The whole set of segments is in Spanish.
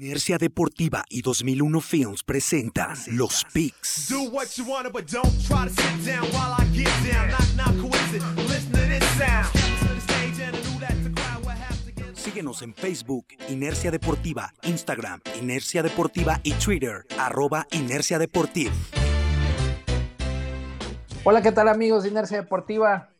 Inercia Deportiva y 2001 Films presentan Los Picks. Síguenos en Facebook, Inercia Deportiva, Instagram, Inercia Deportiva y Twitter, arroba Inercia Deportiva. Hola, ¿qué tal amigos de Inercia Deportiva?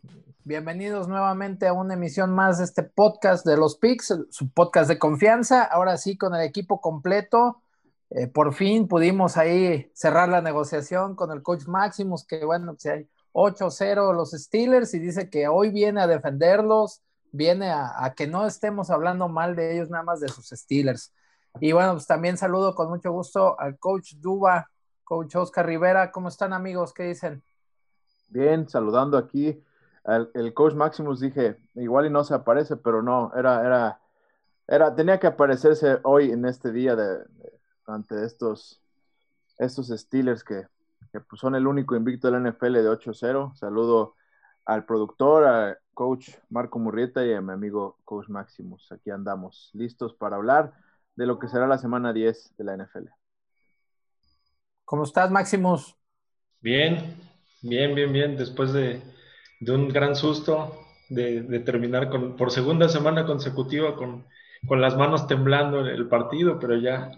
Bienvenidos nuevamente a una emisión más de este podcast de los Picks, su podcast de confianza. Ahora sí, con el equipo completo. Eh, por fin pudimos ahí cerrar la negociación con el coach Maximus, que bueno, si hay 8-0 los Steelers y dice que hoy viene a defenderlos, viene a, a, que no estemos hablando mal de ellos, nada más de sus Steelers. Y bueno, pues también saludo con mucho gusto al coach Duba, coach Oscar Rivera. ¿Cómo están amigos? ¿Qué dicen? Bien, saludando aquí el, coach Maximus dije, igual y no se aparece, pero no, era, era, era, tenía que aparecerse hoy en este día de, ante estos, estos Steelers que, que pues son el único invicto de la NFL de 8-0. Saludo al productor, al coach Marco Murrieta y a mi amigo coach Maximus. Aquí andamos, listos para hablar de lo que será la semana 10 de la NFL. ¿Cómo estás, Maximus? Bien, bien, bien, bien. Después de, de un gran susto de, terminar con, por segunda semana consecutiva con, con, las manos temblando en el partido, pero ya,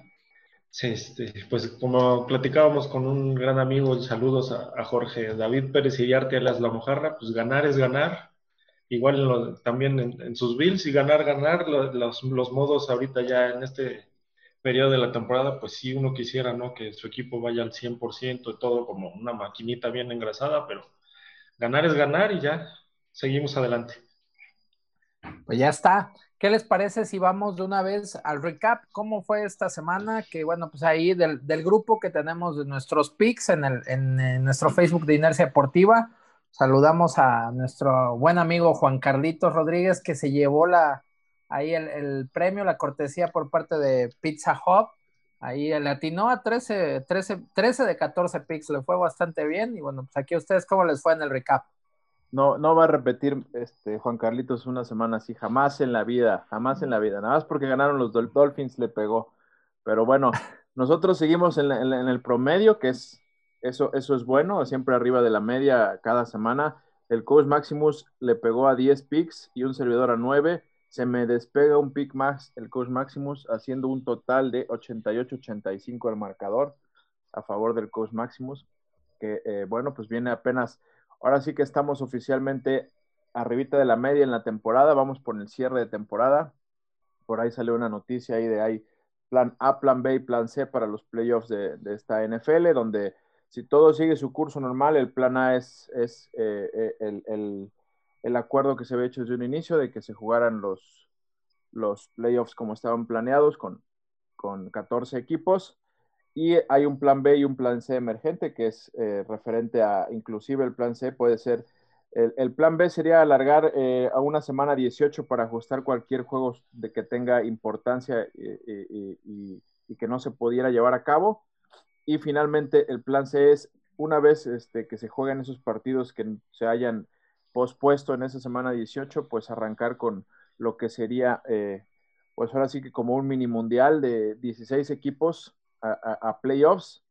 este, pues como platicábamos con un gran amigo, saludos a, Jorge David Pérez y Arte las La Mojarra, pues ganar es ganar, igual también en, sus bills y ganar, ganar, los, los modos ahorita ya en este periodo de la temporada, pues sí uno quisiera, ¿no? Que su equipo vaya al 100% y todo como una maquinita bien engrasada, pero ganar es ganar y ya seguimos adelante. Pues ya está. ¿Qué les parece si vamos de una vez al recap? ¿Cómo fue esta semana? Que bueno, pues ahí del, grupo que tenemos de nuestros picks en, en, nuestro Facebook de Inercia Deportiva, saludamos a nuestro buen amigo Juan Carlitos Rodríguez que se llevó la, ahí el premio, la cortesía por parte de Pizza Hub Ahí le atinó a 13, 13, 13 de 14 picks, le fue bastante bien. Y bueno, pues aquí a ustedes, ¿cómo les fue en el recap? No, no va a repetir este Juan Carlitos una semana así, jamás en la vida, jamás en la vida. Nada más porque ganaron los Dolphins le pegó. Pero bueno, nosotros seguimos en, en, en, el promedio, que es eso, eso es bueno, siempre arriba de la media cada semana. El coach Maximus le pegó a 10 picks y un servidor a 9 se me despega un pick más el coach Maximus, haciendo un total de 88-85 al marcador a favor del coach Maximus, que eh, bueno, pues viene apenas, ahora sí que estamos oficialmente arribita de la media en la temporada, vamos por el cierre de temporada, por ahí salió una noticia ahí de ahí, plan A, plan B y plan C para los playoffs de, esta NFL, donde si todo sigue su curso normal, el plan A es, es eh, eh, el el acuerdo que se había hecho desde un inicio de que se jugaran los, los playoffs como estaban planeados con, con 14 equipos. Y hay un plan B y un plan C emergente que es eh, referente a, inclusive el plan C puede ser, el, plan B sería alargar eh, a una semana 18 para ajustar cualquier juego de que tenga importancia y, que no se pudiera llevar a cabo. Y finalmente el plan C es una vez este, que se jueguen esos partidos que se hayan pospuesto en esa semana 18, pues arrancar con lo que sería, eh, pues ahora sí que como un mini mundial de 16 equipos a, playoffs,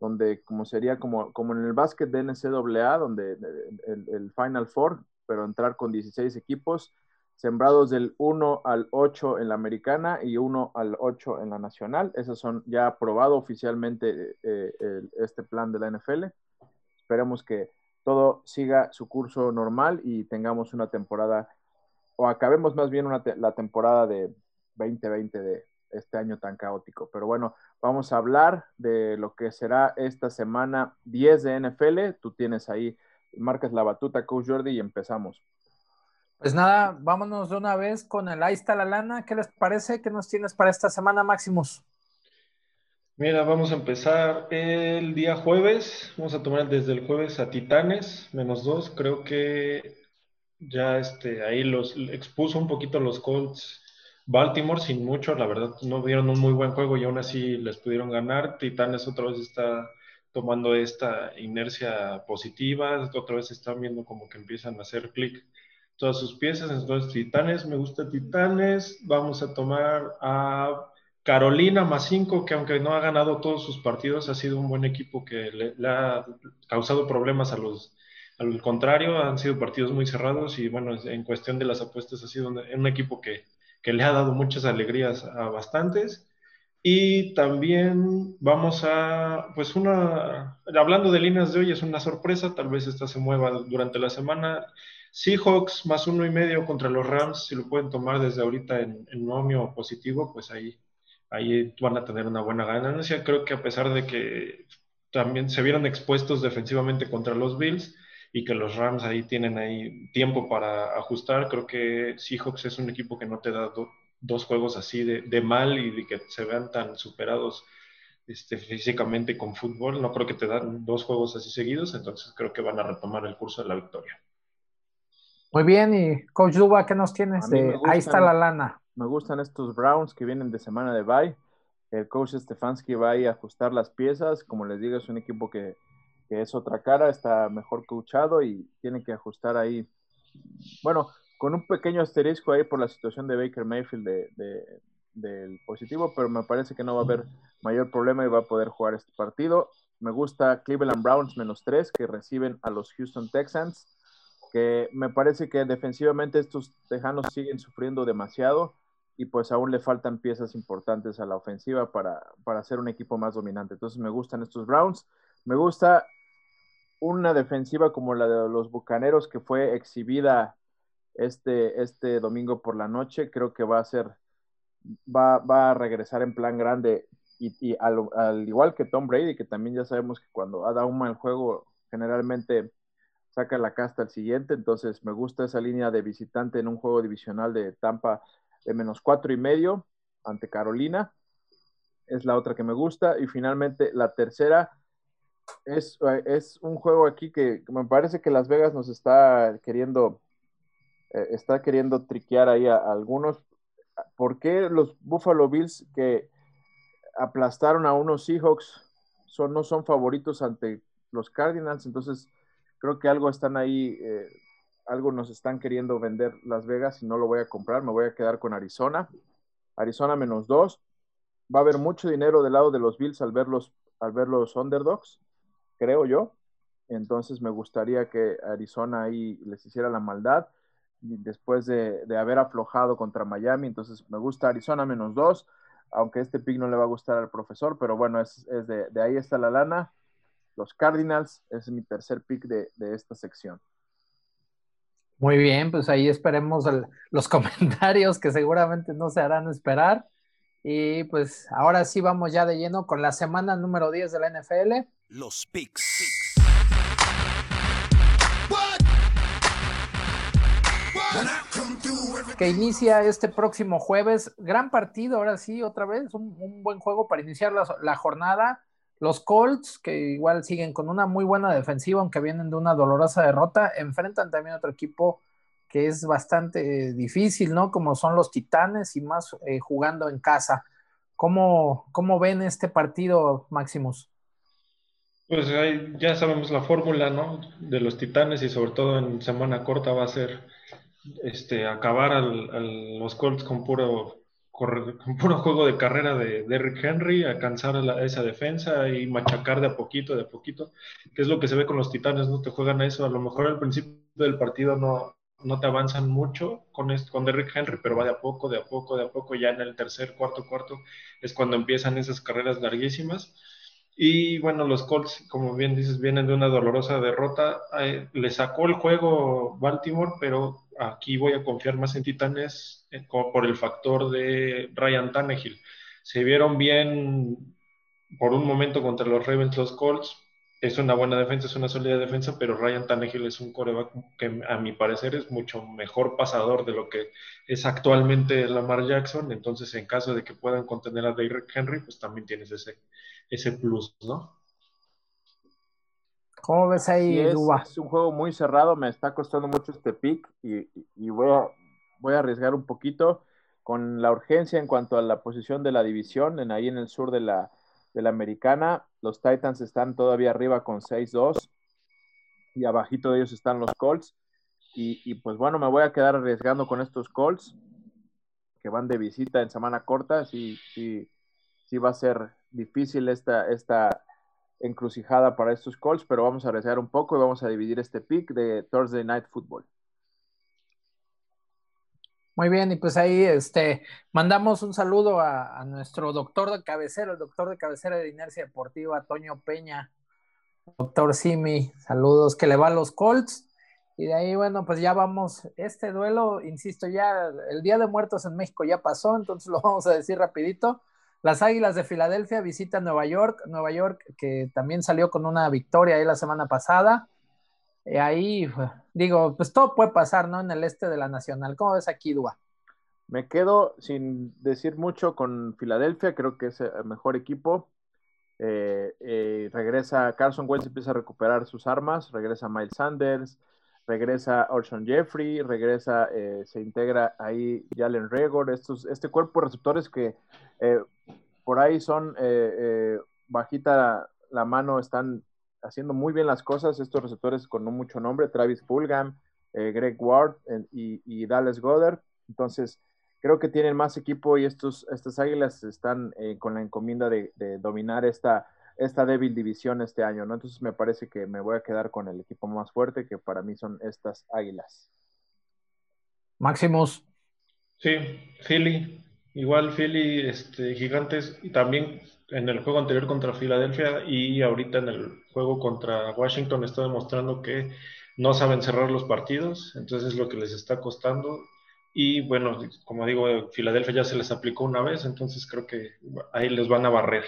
donde como sería como, como en el básquet de NCAA, donde el, Final Four, pero entrar con 16 equipos, sembrados del 1 al 8 en la americana y 1 al 8 en la nacional. Esos son ya aprobado oficialmente eh, este plan de la NFL. Esperemos que todo siga su curso normal y tengamos una temporada, o acabemos más bien una la temporada de 2020 de este año tan caótico. Pero bueno, vamos a hablar de lo que será esta semana 10 de NFL. Tú tienes ahí, marcas la batuta, Coach Jordi, y empezamos. Pues nada, vámonos de una vez con el Ahí está la lana. ¿Qué les parece? ¿Qué nos tienes para esta semana, Máximos? Mira, vamos a empezar el día jueves. Vamos a tomar desde el jueves a Titanes, menos dos. Creo que ya este, ahí los expuso un poquito los Colts. Baltimore sin mucho, la verdad no dieron un muy buen juego y aún así les pudieron ganar. Titanes otra vez está tomando esta inercia positiva, otra vez están viendo como que empiezan a hacer clic todas sus piezas. Entonces, Titanes, me gusta Titanes. Vamos a tomar a Carolina más 5, que aunque no ha ganado todos sus partidos, ha sido un buen equipo que le, ha causado problemas a los, al contrario, han sido partidos muy cerrados y bueno, en cuestión de las apuestas ha sido un, equipo que, que, le ha dado muchas alegrías a bastantes. Y también vamos a, pues una, hablando de líneas de hoy, es una sorpresa, tal vez esta se mueva durante la semana. Seahawks más uno y medio contra los Rams, si lo pueden tomar desde ahorita en, en nomio positivo, pues ahí, ahí van a tener una buena ganancia. Creo que a pesar de que también se vieron expuestos defensivamente contra los Bills y que los Rams ahí tienen ahí tiempo para ajustar, creo que Seahawks es un equipo que no te da dos juegos así de, mal y de que se vean tan superados este, físicamente con fútbol. No creo que te dan dos juegos así seguidos, entonces creo que van a retomar el curso de la victoria. Muy bien, y Coach Duba, ¿qué nos tienes? De, ahí está la lana. Me gustan estos Browns que vienen de semana de bye. El coach Stefanski va a, ajustar las piezas. Como les digo, es un equipo que, que es otra cara, está mejor coachado y tiene que ajustar ahí. Bueno, con un pequeño asterisco ahí por la situación de Baker Mayfield de, del positivo, pero me parece que no va a haber mayor problema y va a poder jugar este partido. Me gusta Cleveland Browns menos tres, que reciben a los Houston Texans, que me parece que defensivamente estos tejanos siguen sufriendo demasiado y pues aún le faltan piezas importantes a la ofensiva para, para ser un equipo más dominante. Entonces me gustan estos Browns. Me gusta una defensiva como la de los Bucaneros que fue exhibida este, este domingo por la noche. Creo que va a ser, va, va a regresar en plan grande y, al, igual que Tom Brady, que también ya sabemos que cuando da un mal juego generalmente saca la casta al siguiente. Entonces me gusta esa línea de visitante en un juego divisional de Tampa de menos cuatro y medio ante Carolina. Es la otra que me gusta. Y finalmente la tercera es, es un juego aquí que me parece que Las Vegas nos está queriendo eh, está queriendo triquear ahí a, algunos. ¿Por qué los Buffalo Bills que aplastaron a unos Seahawks son, no son favoritos ante los Cardinals? Entonces, creo que algo están ahí, eh, algo nos están queriendo vender Las Vegas y no lo voy a comprar. Me voy a quedar con Arizona. Arizona menos dos. Va a haber mucho dinero del lado de los Bills al ver los, al ver los underdogs, creo yo. Entonces me gustaría que Arizona ahí les hiciera la maldad después de, haber aflojado contra Miami. Entonces me gusta Arizona menos dos, aunque este pick no le va a gustar al profesor, pero bueno, es, de, ahí está la lana. Los Cardinals es mi tercer pick de, esta sección. Muy bien, pues ahí esperemos los comentarios que seguramente no se harán esperar. Y pues ahora sí vamos ya de lleno con la semana número 10 de la NFL. Los picks. que inicia este próximo jueves. Gran partido, ahora sí, otra vez, un, buen juego para iniciar la, jornada. Los Colts, que igual siguen con una muy buena defensiva, aunque vienen de una dolorosa derrota, enfrentan también otro equipo que es bastante difícil, ¿no? Como son los Titanes y más eh, jugando en casa. ¿Cómo, ¿Cómo ven este partido, Maximus? Pues ya sabemos la fórmula, ¿no? De los Titanes y sobre todo en semana corta va a ser este, acabar al, los Colts con puro, con puro juego de carrera de Derrick Henry, alcanzar esa defensa y machacar de a poquito, de a poquito, que es lo que se ve con los Titanes, ¿no? Te juegan a eso, a lo mejor al principio del partido no, no te avanzan mucho con, con Derrick Henry, pero va de a poco, de a poco, de a poco, ya en el tercer, cuarto, cuarto, es cuando empiezan esas carreras larguísimas y bueno, los Colts, como bien dices, vienen de una dolorosa derrota. le sacó el juego Baltimore, pero aquí voy a confiar más en Titanes eh, por el factor de Ryan Tannehill. Se vieron bien por un momento contra los Ravens, los Colts. Es una buena defensa, es una sólida defensa, pero Ryan Tannehill es un coreback que a mi parecer es mucho mejor pasador de lo que es actualmente Lamar Jackson. Entonces, en caso de que puedan contener a Derrick Henry, pues también tienes ese, ese plus, ¿no? ¿Cómo ves ahí, es, es, un juego muy cerrado, me está costando mucho este pick y, voy, a, voy a arriesgar un poquito con la urgencia en cuanto a la posición de la división, en ahí en el sur de la, de la americana. Los Titans están todavía arriba con 6-2 y abajito de ellos están los Colts. Y, y, pues bueno, me voy a quedar arriesgando con estos Colts, van de visita en semana corta, sí, sí, sí va a ser difícil esta, esta encrucijada para estos Colts, pero vamos a arriesgar un poco y vamos a dividir este pick de Thursday Night Football. Muy bien, y pues ahí este, mandamos un saludo a, nuestro doctor de cabecera, el doctor de cabecera de Inercia Deportiva, Toño Peña, doctor Simi, saludos, que le va a los Colts. Y de ahí, bueno, pues ya vamos, este duelo, insisto, ya el Día de Muertos en México ya pasó, entonces lo vamos a decir rapidito. Las Águilas de Filadelfia visitan Nueva York, Nueva York que también salió con una victoria ahí la semana pasada. Y ahí, digo, pues todo puede pasar, ¿no? En el este de la Nacional. ¿Cómo ves aquí, Dua? Me quedo sin decir mucho con Filadelfia, creo que es el mejor equipo. Eh, eh, regresa Carson Wells, empieza a recuperar sus armas, regresa Miles Sanders, regresa Orson Jeffrey, regresa, eh, se integra ahí Jalen Regor, estos, este cuerpo de receptores que eh, por ahí son eh, bajita la, mano, están haciendo muy bien las cosas, estos receptores con no mucho nombre, Travis Fulgham, Greg Ward y, Dallas Goddard, entonces creo que tienen más equipo y estos, estas águilas están con la encomienda de dominar esta esta débil división este año, ¿no? Entonces me parece que me voy a quedar con el equipo más fuerte, que para mí son estas Águilas. Máximos. Sí, Philly, igual Philly, este, Gigantes, y también en el juego anterior contra Filadelfia y ahorita en el juego contra Washington está demostrando que no saben cerrar los partidos, entonces es lo que les está costando. Y bueno, como digo, Filadelfia ya se les aplicó una vez, entonces creo que ahí les van a barrer.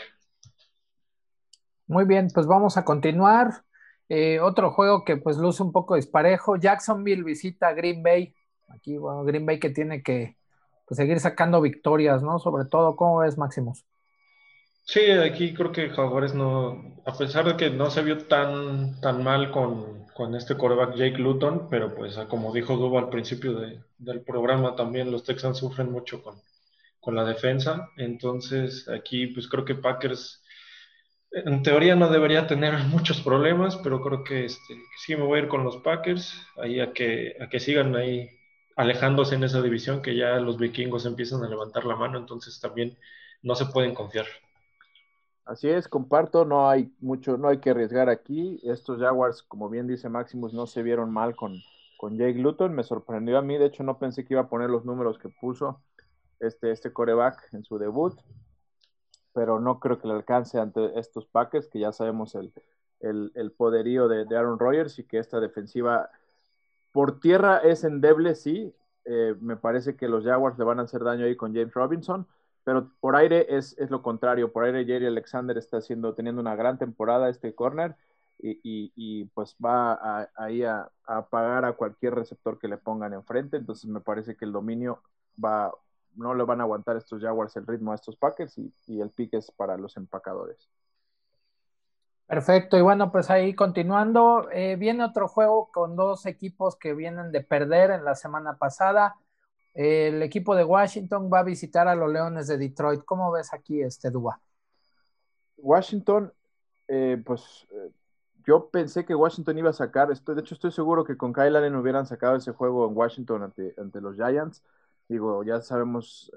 Muy bien, pues vamos a continuar. Eh, otro juego que pues luce un poco disparejo. Jacksonville visita Green Bay. Aquí, bueno, Green Bay que tiene que pues, seguir sacando victorias, ¿no? Sobre todo, ¿cómo ves, Máximos? Sí, aquí creo que Jaguares no, a pesar de que no se vio tan, tan mal con, este coreback Jake Luton, pero pues como dijo Duba al principio del programa, también los Texans sufren mucho con, con la defensa. Entonces aquí pues creo que Packers en teoría no debería tener muchos problemas, pero creo que este, sí me voy a ir con los Packers, ahí a que, a que sigan ahí alejándose en esa división, que ya los vikingos empiezan a levantar la mano, entonces también no se pueden confiar. Así es, comparto, no hay mucho, no hay que arriesgar aquí. Estos Jaguars, como bien dice Maximus, no se vieron mal con, con Jake Luton, me sorprendió a mí, de hecho no pensé que iba a poner los números que puso este, este coreback en su debut pero no creo que le alcance ante estos Packers, que ya sabemos el, el, poderío de, Aaron Rodgers y que esta defensiva por tierra es endeble, sí. Eh, me parece que los Jaguars le van a hacer daño ahí con James Robinson, pero por aire es, es lo contrario. Por aire Jerry Alexander está haciendo, teniendo una gran temporada este corner y, y, pues va ahí a, a, pagar a cualquier receptor que le pongan enfrente. Entonces me parece que el dominio va, no le van a aguantar estos Jaguars el ritmo a estos Packers y, el pick es para los empacadores. Perfecto, y bueno, pues ahí continuando, eh, viene otro juego con dos equipos que vienen de perder en la semana pasada. el equipo de Washington va a visitar a los Leones de Detroit. ¿Cómo ves aquí este Dua? Washington, eh, pues eh, yo pensé que Washington iba a sacar, estoy, de hecho estoy seguro que con Kyle Allen hubieran sacado ese juego en Washington ante, ante los Giants Digo, ya sabemos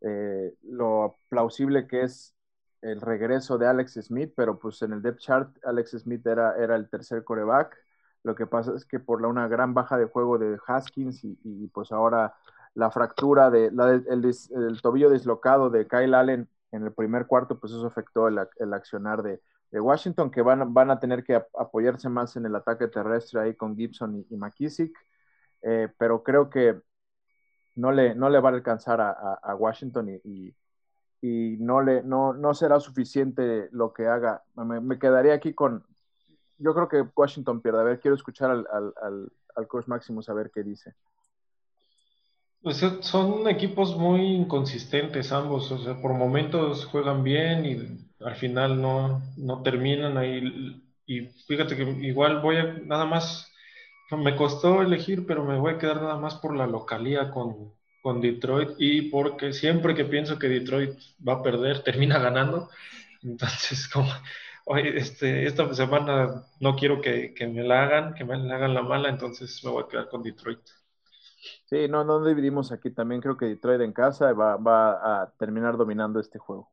eh, lo plausible que es el regreso de Alex Smith, pero pues en el depth chart Alex Smith era, era el tercer coreback. Lo que pasa es que por la, una gran baja de juego de Haskins y, pues ahora la fractura de el, tobillo dislocado de Kyle Allen en el primer cuarto, pues eso afectó el, accionar de, Washington, que van, van, a tener que apoyarse más en el ataque terrestre ahí con Gibson y, McKissick. pero creo que no le, no le va a alcanzar a, Washington y, no, le, no, no será suficiente lo que haga. Me, quedaría aquí con, yo creo que Washington pierde. A ver, quiero escuchar al, al, al, coach Maximus a ver qué dice. Pues son equipos muy inconsistentes ambos, o sea, por momentos juegan bien y al final no, no terminan ahí. Y fíjate que igual voy a nada más me costó elegir, pero me voy a quedar nada más por la localía con, Detroit y porque siempre que pienso que Detroit va a perder, termina ganando. Entonces, como este, esta semana no quiero que, me la hagan, que me la hagan la mala, entonces me voy a quedar con Detroit. Sí, no, no dividimos aquí. También creo que Detroit en casa va, va a terminar dominando este juego.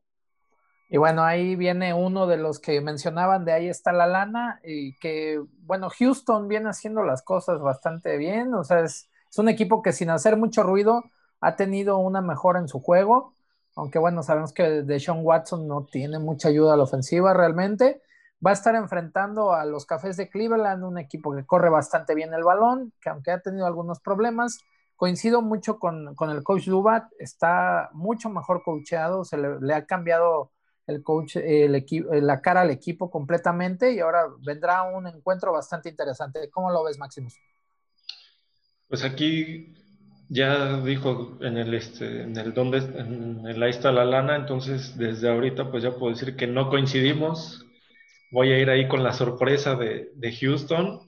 Y bueno, ahí viene uno de los que mencionaban, de ahí está la lana, y que, bueno, Houston viene haciendo las cosas bastante bien, o sea, es, es un equipo que sin hacer mucho ruido ha tenido una mejora en su juego, aunque bueno, sabemos que Deshaun Watson no tiene mucha ayuda a la ofensiva realmente. Va a estar enfrentando a los Cafés de Cleveland, un equipo que corre bastante bien el balón, que aunque ha tenido algunos problemas, coincido mucho con, el coach Lubat, está mucho mejor coacheado, se le, ha cambiado el coach, el equipo, la cara al equipo completamente y ahora vendrá un encuentro bastante interesante. ¿Cómo lo ves, Maximus? Pues aquí ya dijo en el este, en el donde en el ahí está la lana, entonces desde ahorita pues ya puedo decir que no coincidimos. Voy a ir ahí con la sorpresa de, Houston.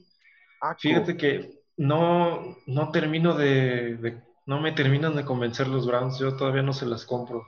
Ah, Fíjate que no, no termino de, no me terminan de convencer los Browns, yo todavía no se las compro.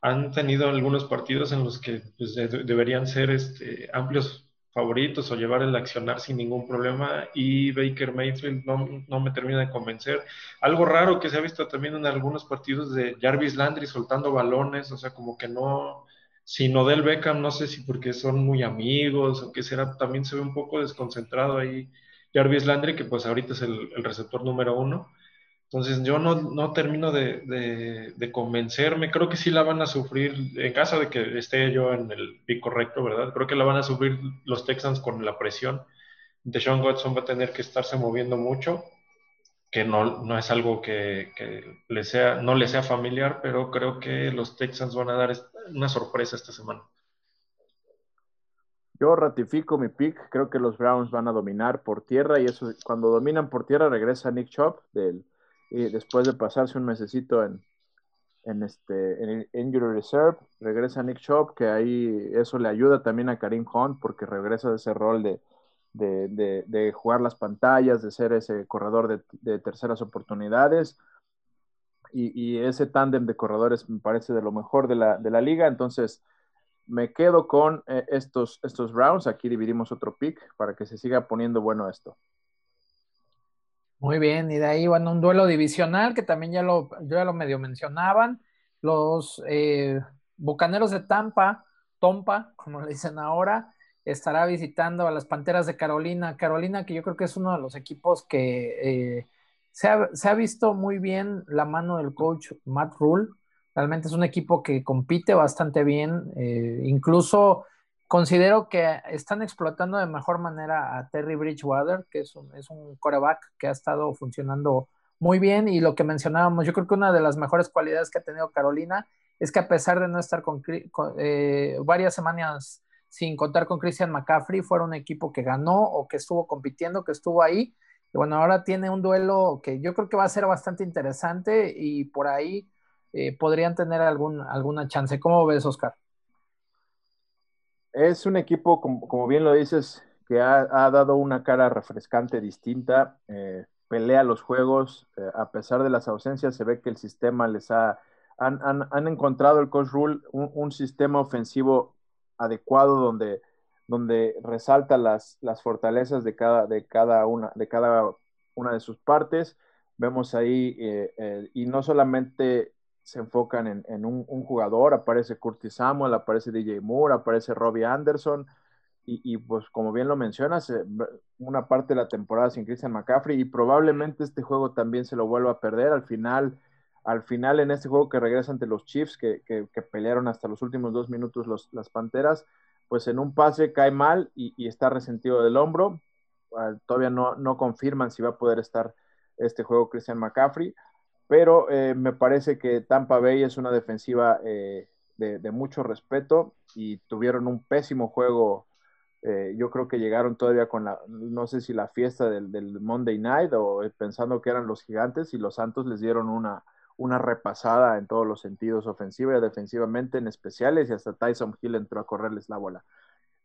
Han tenido algunos partidos en los que pues, deberían ser este, amplios favoritos o llevar el accionar sin ningún problema y Baker Mayfield no, me termina de convencer. Algo raro que se ha visto también en algunos partidos de Jarvis Landry soltando balones, o sea, como que no, sin Odell Beckham, no sé si porque son muy amigos o qué será, también se ve un poco desconcentrado ahí Jarvis Landry, que pues ahorita es el receptor número uno entonces yo no, termino de, convencerme, creo que sí la van a sufrir, en caso de que esté yo en el pico correcto, ¿verdad? Creo que la van a sufrir los Texans con la presión. Deshaun Watson va a tener que estarse moviendo mucho, que no, no es algo que, le sea, no le sea familiar, pero creo que los Texans van a dar una sorpresa esta semana. Yo ratifico mi pick, creo que los Browns van a dominar por tierra y eso cuando dominan por tierra regresa Nick Chop del y después de pasarse un mesecito en, en, este, en Injury Reserve, regresa Nick Chop, que ahí eso le ayuda también a Karim Hunt, porque regresa de ese rol de, de, de, jugar las pantallas, de ser ese corredor de, terceras oportunidades. Y, y ese tándem de corredores me parece de lo mejor de la, de la liga. Entonces, me quedo con eh, estos, estos rounds. Aquí dividimos otro pick para que se siga poniendo bueno esto. Muy bien, y de ahí, bueno, un duelo divisional que también ya lo, ya lo medio mencionaban. Los eh, Bucaneros de Tampa, Tompa, como le dicen ahora, estará visitando a las Panteras de Carolina. Carolina, que yo creo que es uno de los equipos que eh, se, ha, visto muy bien la mano del coach Matt Rule. Realmente es un equipo que compite bastante bien, eh, incluso Considero que están explotando de mejor manera a Terry Bridgewater, que es un, es un coreback que ha estado funcionando muy bien y lo que mencionábamos, yo creo que una de las mejores cualidades que ha tenido Carolina es que a pesar de no estar con, eh, varias semanas sin contar con Christian McCaffrey, fuera un equipo que ganó o que estuvo compitiendo, que estuvo ahí. Y bueno, ahora tiene un duelo que yo creo que va a ser bastante interesante y por ahí eh, podrían tener algún, alguna chance. ¿Cómo ves, Oscar? Es un equipo, como, bien lo dices, que ha, dado una cara refrescante, distinta, eh, pelea los juegos, eh, a pesar de las ausencias, se ve que el sistema les ha, han, encontrado el coach rule un, sistema ofensivo adecuado donde, donde resalta las, las fortalezas de cada, de, cada una, de cada una de sus partes. Vemos ahí, eh, y no solamente se enfocan en, un, jugador, aparece Curtis Samuel, aparece DJ Moore, aparece Robbie Anderson, y, pues como bien lo mencionas, eh, una parte de la temporada sin Christian McCaffrey, y probablemente este juego también se lo vuelva a perder al final, al final en este juego que regresa ante los Chiefs, que, pelearon hasta los últimos dos minutos los, las Panteras, pues en un pase cae mal y, está resentido del hombro, todavía no, no confirman si va a poder estar este juego Christian McCaffrey, pero eh, me parece que Tampa Bay es una defensiva eh, de, mucho respeto y tuvieron un pésimo juego. Eh, yo creo que llegaron todavía con la, no sé si la fiesta del, Monday Night o pensando que eran los gigantes y los Santos les dieron una, una repasada en todos los sentidos, ofensiva y defensivamente en especiales y hasta Tyson Hill entró a correrles la bola.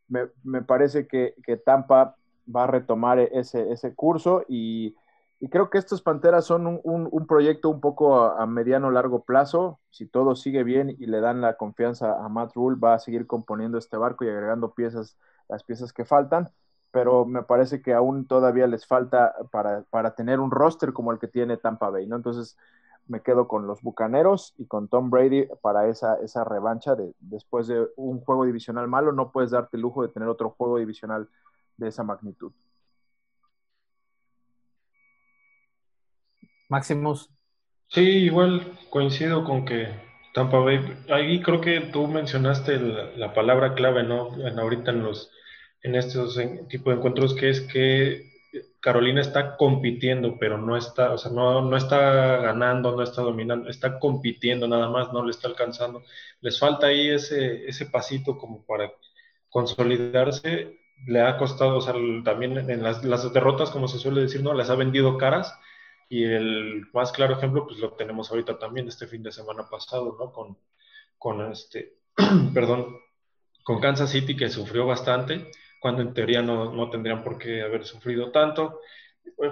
Me, parece que, que, Tampa va a retomar ese, ese curso y y creo que estos Panteras son un, proyecto un poco a, mediano largo plazo. Si todo sigue bien y le dan la confianza a Matt Rule, va a seguir componiendo este barco y agregando piezas, las piezas que faltan. pero me parece que aún todavía les falta para, para tener un roster como el que tiene Tampa Bay, ¿no? Entonces me quedo con los Bucaneros y con Tom Brady para esa, esa revancha de después de un juego divisional malo, no puedes darte el lujo de tener otro juego divisional de esa magnitud. Maximus. Sí, igual coincido con que Tampa Bay, ahí creo que tú mencionaste la, palabra clave, ¿no? En, ahorita en los en estos tipos de encuentros que es que Carolina está compitiendo, pero no está, o sea, no, no está ganando, no está dominando, está compitiendo nada más, no le está alcanzando. Les falta ahí ese, ese pasito como para consolidarse. Le ha costado, o sea, también en las, las derrotas, como se suele decir, ¿no? Las ha vendido caras. Y el más claro ejemplo, pues lo tenemos ahorita también, este fin de semana pasado, ¿no? Con, con este, perdón, con Kansas City, que sufrió bastante cuando en teoría no, no tendrían por qué haber sufrido tanto.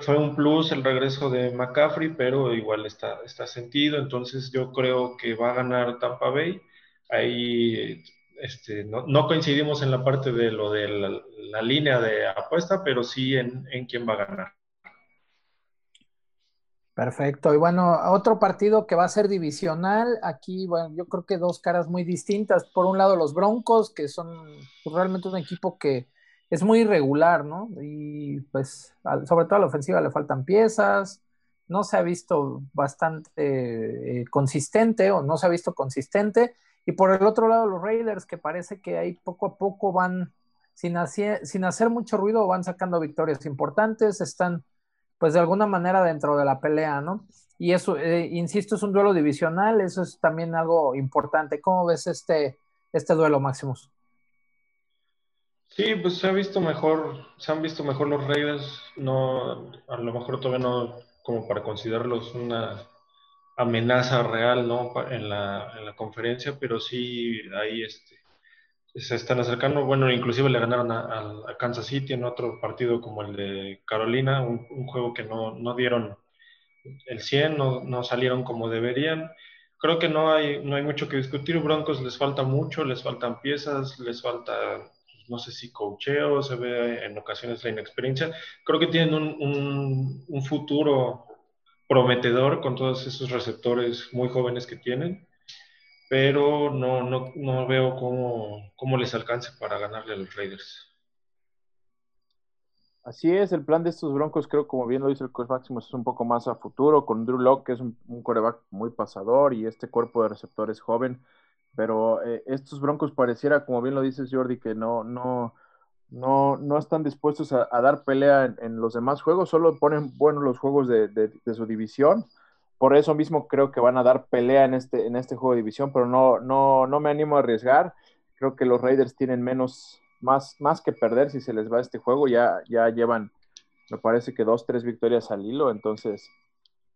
Fue un plus el regreso de McCaffrey, pero igual está, está sentido, entonces yo creo que va a ganar Tampa Bay. Ahí este, no, no, coincidimos en la parte de lo de la, línea de apuesta, pero sí en, en, quién va a ganar. Perfecto. Y bueno, otro partido que va a ser divisional. Aquí, bueno, yo creo que dos caras muy distintas. Por un lado, los Broncos, que son pues, realmente un equipo que es muy irregular, ¿no? Y pues sobre todo a la ofensiva le faltan piezas, no se ha visto bastante eh, consistente o no se ha visto consistente. Y por el otro lado los Raiders que parece que ahí poco a poco van sin hacer, sin hacer mucho ruido, van sacando victorias importantes, están pues de alguna manera dentro de la pelea, ¿no? Y eso, eh, insisto, es un duelo divisional, eso es también algo importante. ¿Cómo ves este, este duelo, Máximos? Sí, pues se ha visto mejor, se han visto mejor los Raiders, no, a lo mejor todavía no como para considerarlos una amenaza real, ¿no? En la, en la conferencia, pero sí ahí este, se están acercando. Bueno, inclusive le ganaron a, Kansas City en otro partido como el de Carolina, un, juego que no, no, dieron el 100, no, no, salieron como deberían. Creo que no hay, no hay mucho que discutir. Broncos les falta mucho, les faltan piezas, les falta no sé si cocheo, se ve en ocasiones la inexperiencia. Creo que tienen un, un, futuro prometedor con todos esos receptores muy jóvenes que tienen, pero no, no, no veo cómo, cómo, les alcance para ganarle a los Raiders. Así es, el plan de estos Broncos, creo, como bien lo dice el coach Máximo, es un poco más a futuro, con Drew Locke, que es un, un coreback muy pasador, y este cuerpo de receptores joven pero eh, estos Broncos pareciera, como bien lo dices Jordi, que no, no, no, no están dispuestos a, dar pelea en, los demás juegos, solo ponen buenos los juegos de, de, su división. Por eso mismo creo que van a dar pelea en este, en este juego de división, pero no, no, no me animo a arriesgar. Creo que los Raiders tienen menos, más, más que perder si se les va este juego. Ya, ya llevan, me parece que dos, tres victorias al hilo, entonces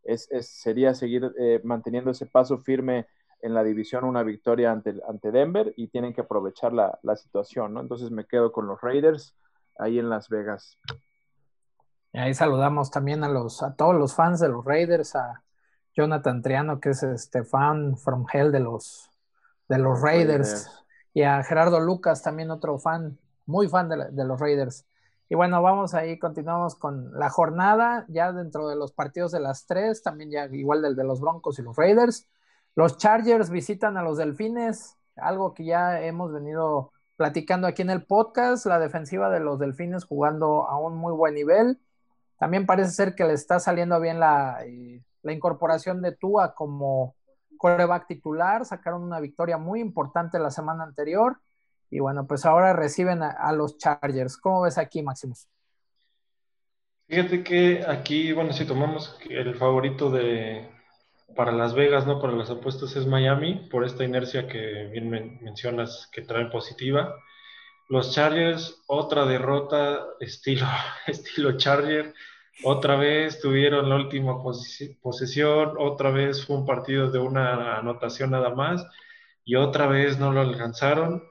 es, es sería seguir eh, manteniendo ese paso firme en la división una victoria ante, ante Denver y tienen que aprovechar la, situación, ¿no? Entonces me quedo con los Raiders ahí en Las Vegas. Y ahí saludamos también a los a todos los fans de los Raiders, a Jonathan Triano, que es este fan from hell de los de los Raiders, y a Gerardo Lucas, también otro fan, muy fan de, de, los Raiders. Y bueno, vamos ahí, continuamos con la jornada, ya dentro de los partidos de las tres, también ya igual del de los Broncos y los Raiders. Los Chargers visitan a los Delfines, algo que ya hemos venido platicando aquí en el podcast, la defensiva de los Delfines jugando a un muy buen nivel. También parece ser que le está saliendo bien la, eh, incorporación de Tua como coreback titular, sacaron una victoria muy importante la semana anterior y bueno, pues ahora reciben a, los Chargers. ¿Cómo ves aquí, Máximos? Fíjate que aquí, bueno, si tomamos el favorito de, para Las Vegas, ¿no? Para las apuestas es Miami, por esta inercia que bien mencionas que trae positiva. Los Chargers, otra derrota estilo, estilo Charger. Otra vez tuvieron la última posesión, otra vez fue un partido de una anotación nada más y otra vez no lo alcanzaron.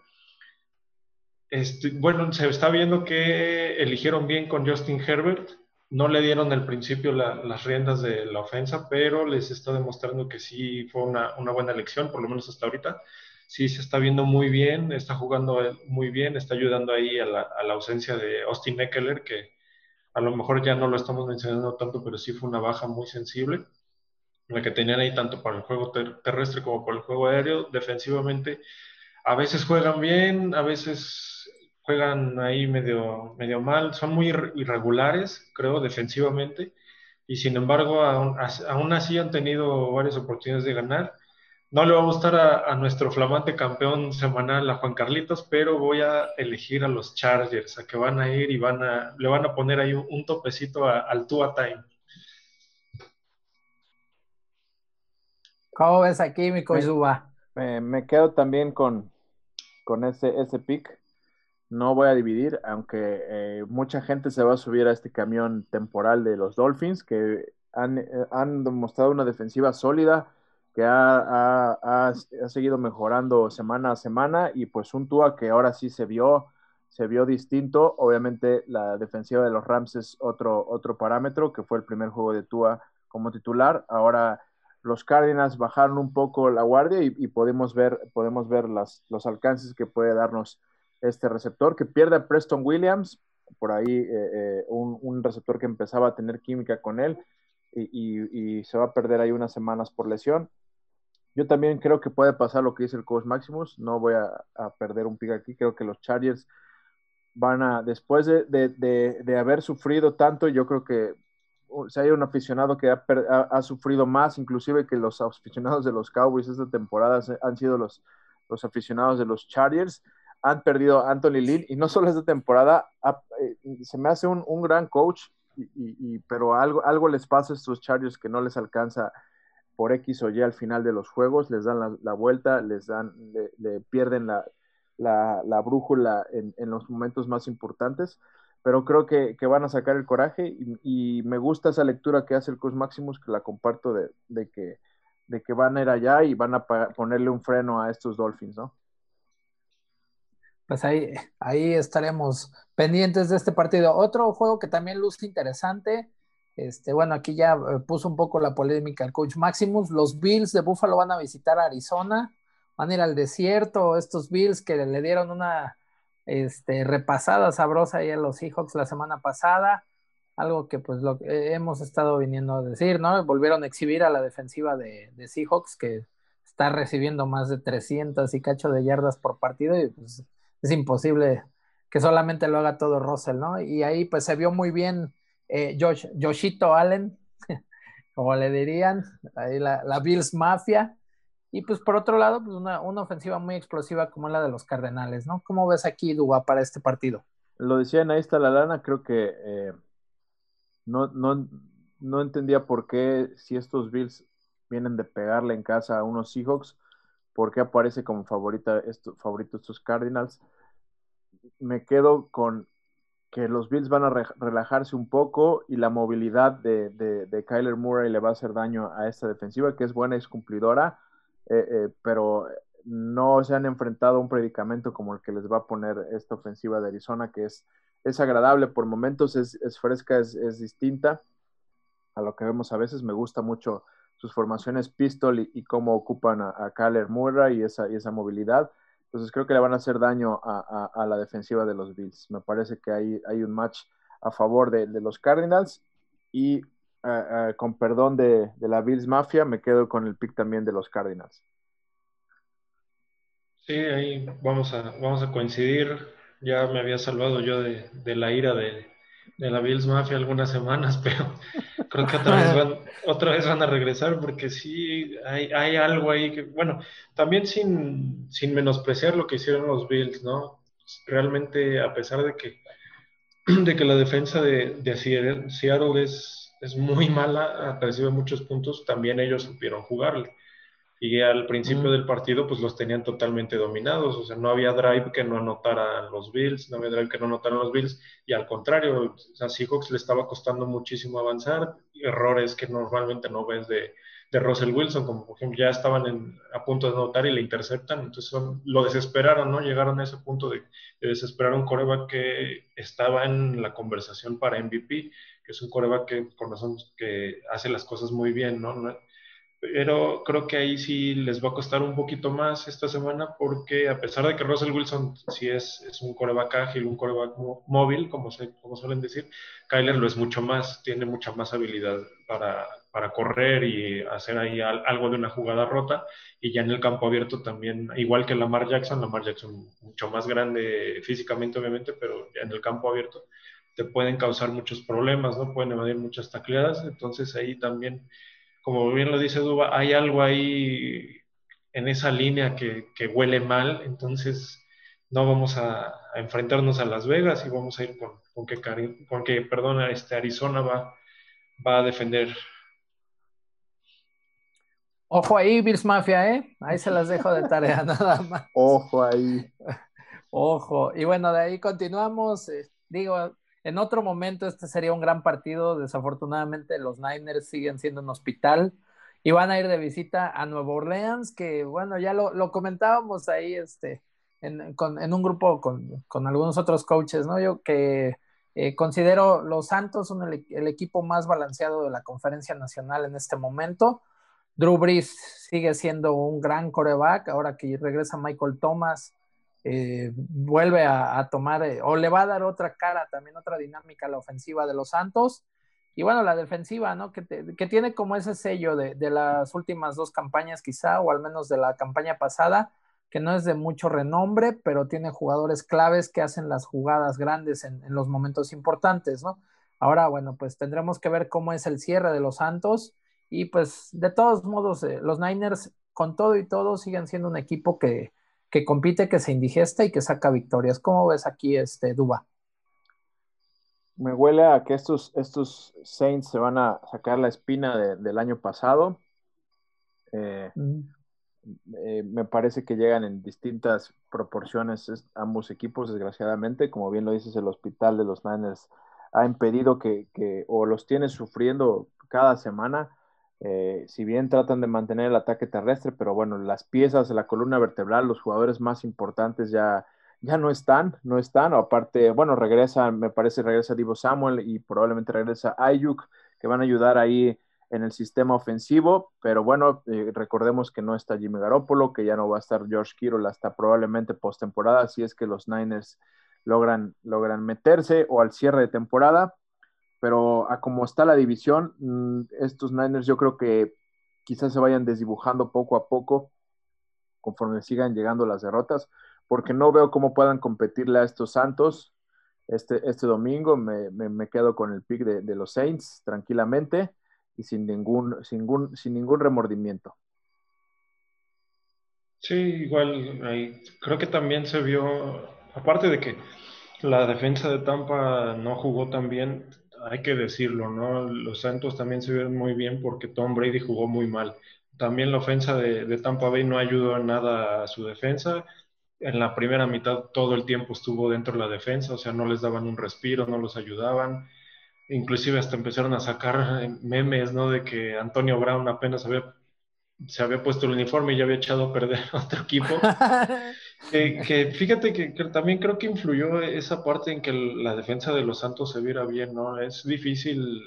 Este, bueno, se está viendo que eligieron bien con Justin Herbert, no le dieron al principio las riendas de la ofensa, pero les está demostrando que sí fue una, buena elección, por lo menos hasta ahorita. sí se está viendo muy bien, está jugando muy bien, está ayudando ahí a la, ausencia de Austin Eckler, que a lo mejor ya no lo estamos mencionando tanto, pero sí fue una baja muy sensible, la que tenían ahí tanto para el juego terrestre como para el juego aéreo, defensivamente. A veces juegan bien, a veces juegan ahí medio, medio mal, son muy irregulares, creo, defensivamente, y sin embargo, aún, aún así han tenido varias oportunidades de ganar no le va a gustar a, nuestro flamante campeón semanal, a Juan Carlitos, pero voy a elegir a los Chargers, a que van a ir y van a, le van a poner ahí un, topecito al Tua Time. ¿Cómo ves aquí, mi Koizuba? Me, me, quedo también con, con ese, ese pick. No voy a dividir, aunque eh, mucha gente se va a subir a este camión temporal de los Dolphins, que han, eh, han demostrado una defensiva sólida que ha, seguido mejorando semana a semana y pues un Tua que ahora sí se vio, se vio distinto. Obviamente la defensiva de los Rams es otro, otro parámetro, que fue el primer juego de Tua como titular. Ahora los Cardinals bajaron un poco la guardia y, podemos ver, podemos ver las, los alcances que puede darnos este receptor, que pierde a Preston Williams, por ahí eh, eh, un, un receptor que empezaba a tener química con él. Y, y, se va a perder ahí unas semanas por lesión. Yo también creo que puede pasar lo que dice el coach Maximus. No voy a, perder un pick aquí. Creo que los Chargers van a, después de, haber sufrido tanto, yo creo que si hay un aficionado que ha, sufrido más, inclusive que los aficionados de los Cowboys esta temporada han sido los, los aficionados de los Chargers. Han perdido a Anthony Lynn y no solo esta temporada, eh, se me hace un, gran coach, y, pero algo, algo les pasa a estos Chargers que no les alcanza por X o Y al final de los juegos, les dan la, vuelta, les dan, le, pierden la, brújula en, los momentos más importantes, pero creo que, van a sacar el coraje y, me gusta esa lectura que hace el Cos Maximus, que la comparto de, que, de que van a ir allá y van a ponerle un freno a estos Dolphins, ¿no? Pues ahí, ahí estaremos pendientes de este partido. Otro juego que también luce interesante, este, bueno, aquí ya eh, puso un poco la polémica el coach Maximus. Los Bills de Buffalo van a visitar Arizona, van a ir al desierto. Estos Bills que le dieron una este, repasada sabrosa ahí a los Seahawks la semana pasada, algo que pues lo hemos estado viniendo a decir, ¿no? Volvieron a exhibir a la defensiva de, de Seahawks que está recibiendo más de 300 y cacho de yardas por partido y pues es imposible que solamente lo haga todo Russell, ¿no? Y ahí pues se vio muy bien eh, Josh, Joshito Allen, como le dirían, ahí la, Bills Mafia. Y pues por otro lado, pues una, ofensiva muy explosiva como la de los Cardenales, ¿no? ¿Cómo ves aquí, Duba, para este partido? Lo decían, ahí está la lana, creo que eh, no, no, entendía por qué si estos Bills vienen de pegarle en casa a unos Seahawks, por qué aparece como favorita esto, favorito estos Cardinals. Me quedo con que los Bills van a relajarse un poco y la movilidad de, de, Kyler Murray le va a hacer daño a esta defensiva, que es buena es cumplidora, eh, eh, pero no se han enfrentado a un predicamento como el que les va a poner esta ofensiva de Arizona, que es, es agradable por momentos, es, fresca, es, distinta a lo que vemos a veces. Me gusta mucho sus formaciones pistol y, cómo ocupan a, a Kyler Murray y esa, y esa movilidad entonces creo que le van a hacer daño a, la defensiva de los Bills. Me parece que hay, hay un match a favor de, los Cardinals y eh, con perdón de, la Bills Mafia me quedo con el pick también de los Cardinals. Sí, ahí vamos a, vamos a coincidir. Ya me había salvado yo de, la ira de, de la Bills Mafia algunas semanas, pero creo que otra vez van, otra vez van a regresar porque sí hay, hay algo ahí que, bueno, también sin, sin menospreciar lo que hicieron los Bills, ¿no? Realmente, a pesar de que, de que la defensa de, de Seattle es, es muy mala, recibe muchos puntos, también ellos supieron jugarle y al principio del partido pues los tenían totalmente dominados, o sea, no había drive que no anotaran los Bills, no había drive que no anotaran los Bills, y al contrario, a Seahawks le estaba costando muchísimo avanzar, errores que normalmente no ves de, de Russell Wilson, como por ejemplo ya estaban a punto de anotar y le interceptan, entonces lo desesperaron, ¿no? Llegaron a ese punto de, desesperar un coreback que estaba en la conversación para MVP, que es un coreback que, con razón, que hace las cosas muy bien, ¿no? Pero creo que ahí sí les va a costar un poquito más esta semana porque a pesar de que Russell Wilson sí es, es un coreback ágil, un coreback móvil, como, se, como suelen decir, Kyler lo es mucho más, tiene mucha más habilidad para, para correr y hacer ahí algo de una jugada rota y ya en el campo abierto también, igual que Lamar Jackson, Lamar Jackson mucho más grande físicamente obviamente, pero ya en el campo abierto te pueden causar muchos problemas, ¿no? Pueden evadir muchas tacleadas, entonces ahí también como bien lo dice Duba, hay algo ahí en esa línea que, huele mal, entonces no vamos a, enfrentarnos a Las Vegas y vamos a ir con, que, con que perdona, este Arizona va, va a defender. Ojo ahí, Bills Mafia, ¿eh? Ahí se las dejo de tarea nada más. Ojo ahí. Ojo. Y bueno, de ahí continuamos. Eh, digo, en otro momento este sería un gran partido. Desafortunadamente los Niners siguen siendo un hospital y van a ir de visita a Nueva Orleans, que bueno, ya lo, comentábamos ahí este, en, un grupo con, algunos otros coaches, ¿no? Yo que eh, considero los Santos son el, equipo más balanceado de la conferencia nacional en este momento. Drew Brees sigue siendo un gran coreback, ahora que regresa Michael Thomas, eh, vuelve a, tomar eh, o le va a dar otra cara, también otra dinámica a la ofensiva de los Santos. Y bueno, la defensiva, ¿no? Que, tiene como ese sello de, las últimas dos campañas quizá, o al menos de la campaña pasada, que no es de mucho renombre, pero tiene jugadores claves que hacen las jugadas grandes en, los momentos importantes, ¿no? Ahora, bueno, pues tendremos que ver cómo es el cierre de los Santos. Y pues de todos modos, eh, los Niners, con todo y todo, siguen siendo un equipo que, que compite, que se indigesta y que saca victorias. ¿Cómo ves aquí este Duba? Me huele a que estos, estos Saints se van a sacar la espina del año pasado. Eh, mm. eh, me parece que llegan en distintas proporciones ambos equipos, desgraciadamente. Como bien lo dices, el hospital de los Niners ha impedido que, que o los tiene sufriendo cada semana eh, si bien tratan de mantener el ataque terrestre, pero bueno, las piezas de la columna vertebral, los jugadores más importantes ya, ya no están, no están. aparte, bueno, regresa, me parece, regresa Divo Samuel y probablemente regresa Ayuk, que van a ayudar ahí en el sistema ofensivo, pero bueno, eh, recordemos que no está Jimmy Garoppolo, que ya no va a estar George Kittle hasta probablemente postemporada, si es que los Niners logran, logran meterse o al cierre de temporada pero a como está la división, mm, estos Niners yo creo que quizás se vayan desdibujando poco a poco conforme sigan llegando las derrotas, porque no veo cómo puedan competirle a estos Santos. Este, este domingo me, me, quedo con el pick de, los Saints tranquilamente y sin ningún, sin ningún, sin ningún remordimiento. Sí, igual, creo que también se vio, aparte de que la defensa de Tampa no jugó tan bien, hay que decirlo, ¿no? Los Santos también se vieron muy bien porque Tom Brady jugó muy mal. También la ofensa de, Tampa Bay no ayudó en nada a su defensa. En la primera mitad todo el tiempo estuvo dentro de la defensa, o sea, no les daban un respiro, no los ayudaban. Inclusive hasta empezaron a sacar memes, ¿no? De que Antonio Brown apenas había se había puesto el uniforme y ya había echado a perder a otro equipo. que, fíjate que, también creo que influyó esa parte en que la defensa de los Santos se viera bien, ¿no? Es difícil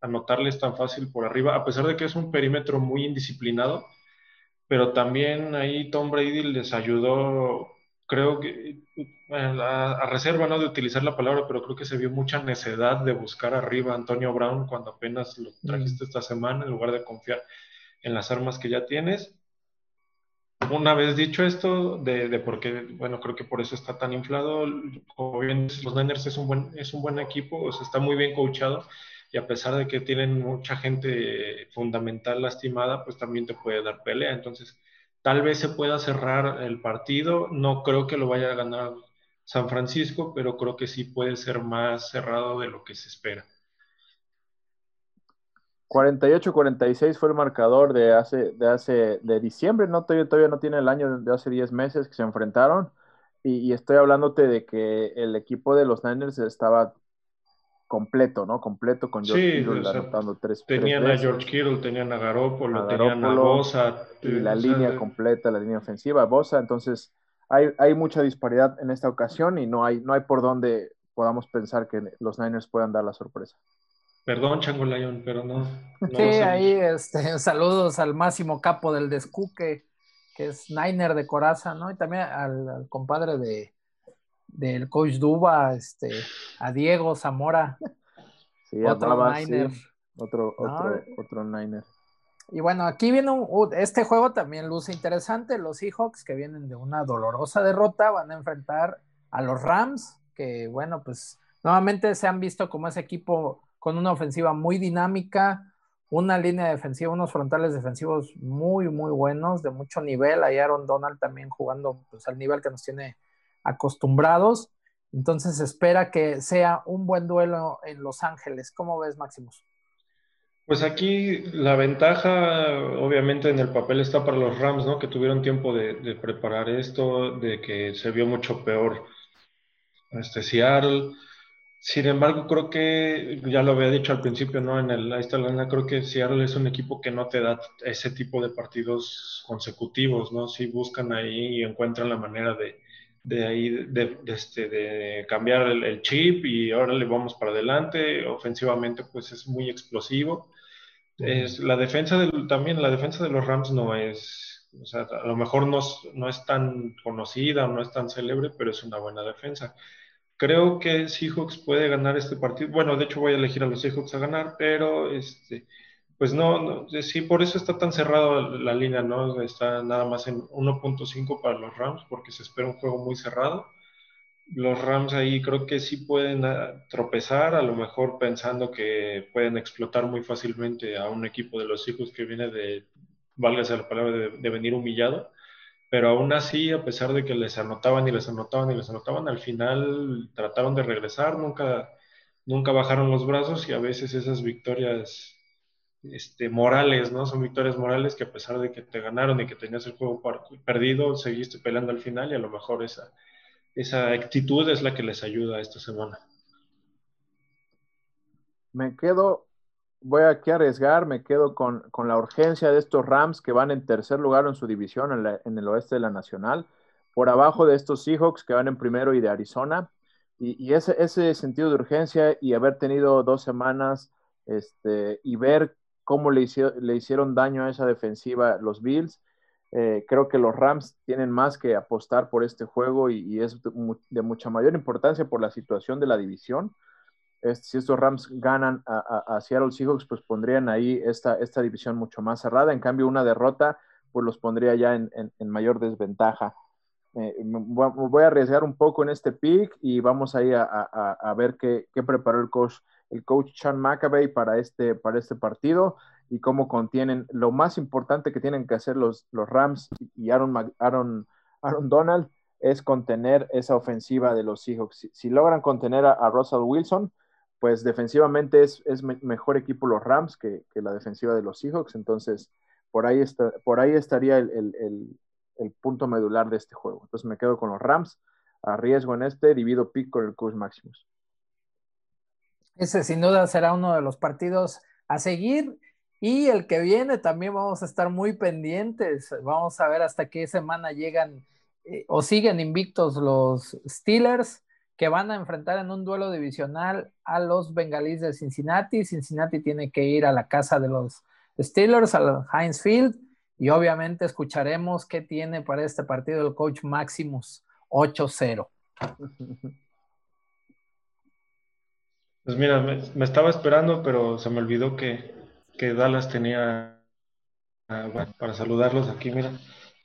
anotarles tan fácil por arriba, a pesar de que es un perímetro muy indisciplinado, pero también ahí Tom Brady les ayudó, creo que a, reserva no de utilizar la palabra, pero creo que se vio mucha necedad de buscar arriba a Antonio Brown cuando apenas lo trajiste esta semana en lugar de confiar en las armas que ya tienes. Una vez dicho esto, de, de por qué, bueno, creo que por eso está tan inflado, como bien los Niners es un buen, es un buen equipo, o sea, está muy bien coachado y a pesar de que tienen mucha gente fundamental lastimada, pues también te puede dar pelea. Entonces, tal vez se pueda cerrar el partido, no creo que lo vaya a ganar San Francisco, pero creo que sí puede ser más cerrado de lo que se espera. 48-46 fue el marcador de hace, de hace, de diciembre, ¿no? Todavía, todavía no tiene el año de hace 10 meses que se enfrentaron. Y, estoy hablándote de que el equipo de los Niners estaba completo, ¿no? Completo con George Kittle anotando tres Tenían a George Kittle, tenían a Garoppolo, tenían a Bosa. Y la línea completa, la línea ofensiva, Bosa. Entonces, hay, hay mucha disparidad en esta ocasión y no hay, no hay por dónde podamos pensar que los Niners puedan dar la sorpresa. Perdón, Chango Lion, pero no. sí, ahí este, saludos al máximo capo del Descuque, que es Niner de Coraza, ¿no? Y también al, compadre de del coach Duba, este, a Diego Zamora. Sí, otro Niner. Otro, otro, otro Niner. Y bueno, aquí viene un, este juego también luce interesante. Los Seahawks que vienen de una dolorosa derrota van a enfrentar a los Rams, que bueno, pues nuevamente se han visto como ese equipo con una ofensiva muy dinámica, una línea defensiva, unos frontales defensivos muy, muy buenos, de mucho nivel. Ahí Aaron Donald también jugando pues, al nivel que nos tiene acostumbrados. Entonces espera que sea un buen duelo en Los Ángeles. ¿Cómo ves, Máximos? Pues aquí la ventaja, obviamente, en el papel está para los Rams, ¿no? Que tuvieron tiempo de, preparar esto, de que se vio mucho peor este Seattle. Sin embargo, creo que, ya lo había dicho al principio, ¿no? En el lana, creo que Seattle es un equipo que no te da ese tipo de partidos consecutivos, ¿no? Si buscan ahí y encuentran la manera de, de ahí de, este, de cambiar el, chip y ahora le vamos para adelante. Ofensivamente, pues es muy explosivo. Es, la defensa del, también la defensa de los Rams no es, o sea, a lo mejor no, no es tan conocida no es tan célebre, pero es una buena defensa. Creo que Seahawks puede ganar este partido. Bueno, de hecho voy a elegir a los Seahawks a ganar, pero este, pues no, sí, por eso está tan cerrado la línea, ¿no? Está nada más en 1.5 para los Rams, porque se espera un juego muy cerrado. Los Rams ahí creo que sí pueden ah, tropezar, a lo mejor pensando que pueden explotar muy fácilmente a un equipo de los hijos que viene de, válgase la palabra, de, venir humillado. Pero aún así, a pesar de que les anotaban y les anotaban y les anotaban, al final trataron de regresar, nunca, nunca bajaron los brazos y a veces esas victorias este, morales, ¿no? Son victorias morales que a pesar de que te ganaron y que tenías el juego perdido, seguiste peleando al final y a lo mejor esa, esa actitud es la que les ayuda esta semana. Me quedo, voy aquí a arriesgar, me quedo con, la urgencia de estos Rams que van en tercer lugar en su división en, el oeste de la Nacional, por abajo de estos Seahawks que van en primero y de Arizona. Y, ese, ese sentido de urgencia y haber tenido dos semanas este, y ver cómo le, le hicieron daño a esa defensiva los Bills. Eh, creo que los Rams tienen más que apostar por este juego y, es de, mucha mayor importancia por la situación de la división. Si estos Rams ganan a, Seattle Seahawks, pues pondrían ahí esta, esta división mucho más cerrada. En cambio, una derrota, pues los pondría ya en, mayor desventaja. Eh, voy a arriesgar un poco en este pick y vamos ahí a, a ver qué, qué, preparó el coach el coach Sean McAvey para este, para este partido y cómo contienen lo más importante que tienen que hacer los, los Rams y Aaron, Aaron, Aaron Donald es contener esa ofensiva de los Seahawks. Si, logran contener a, Russell Wilson, pues defensivamente es, es mejor equipo los Rams que, la defensiva de los Seahawks. Entonces, por ahí, está, por ahí estaría el, el, punto medular de este juego. Entonces me quedo con los Rams, arriesgo en este, divido pick con el coach Maximus. Ese sin duda será uno de los partidos a seguir. Y el que viene también vamos a estar muy pendientes. Vamos a ver hasta qué semana llegan eh, o siguen invictos los Steelers, que van a enfrentar en un duelo divisional a los Bengalíes de Cincinnati. Cincinnati tiene que ir a la casa de los Steelers, al Heinz Field, y obviamente escucharemos qué tiene para este partido el coach Maximus 8-0. Pues mira, me, estaba esperando, pero se me olvidó que, que Dallas tenía ah, bueno, para saludarlos aquí, mira,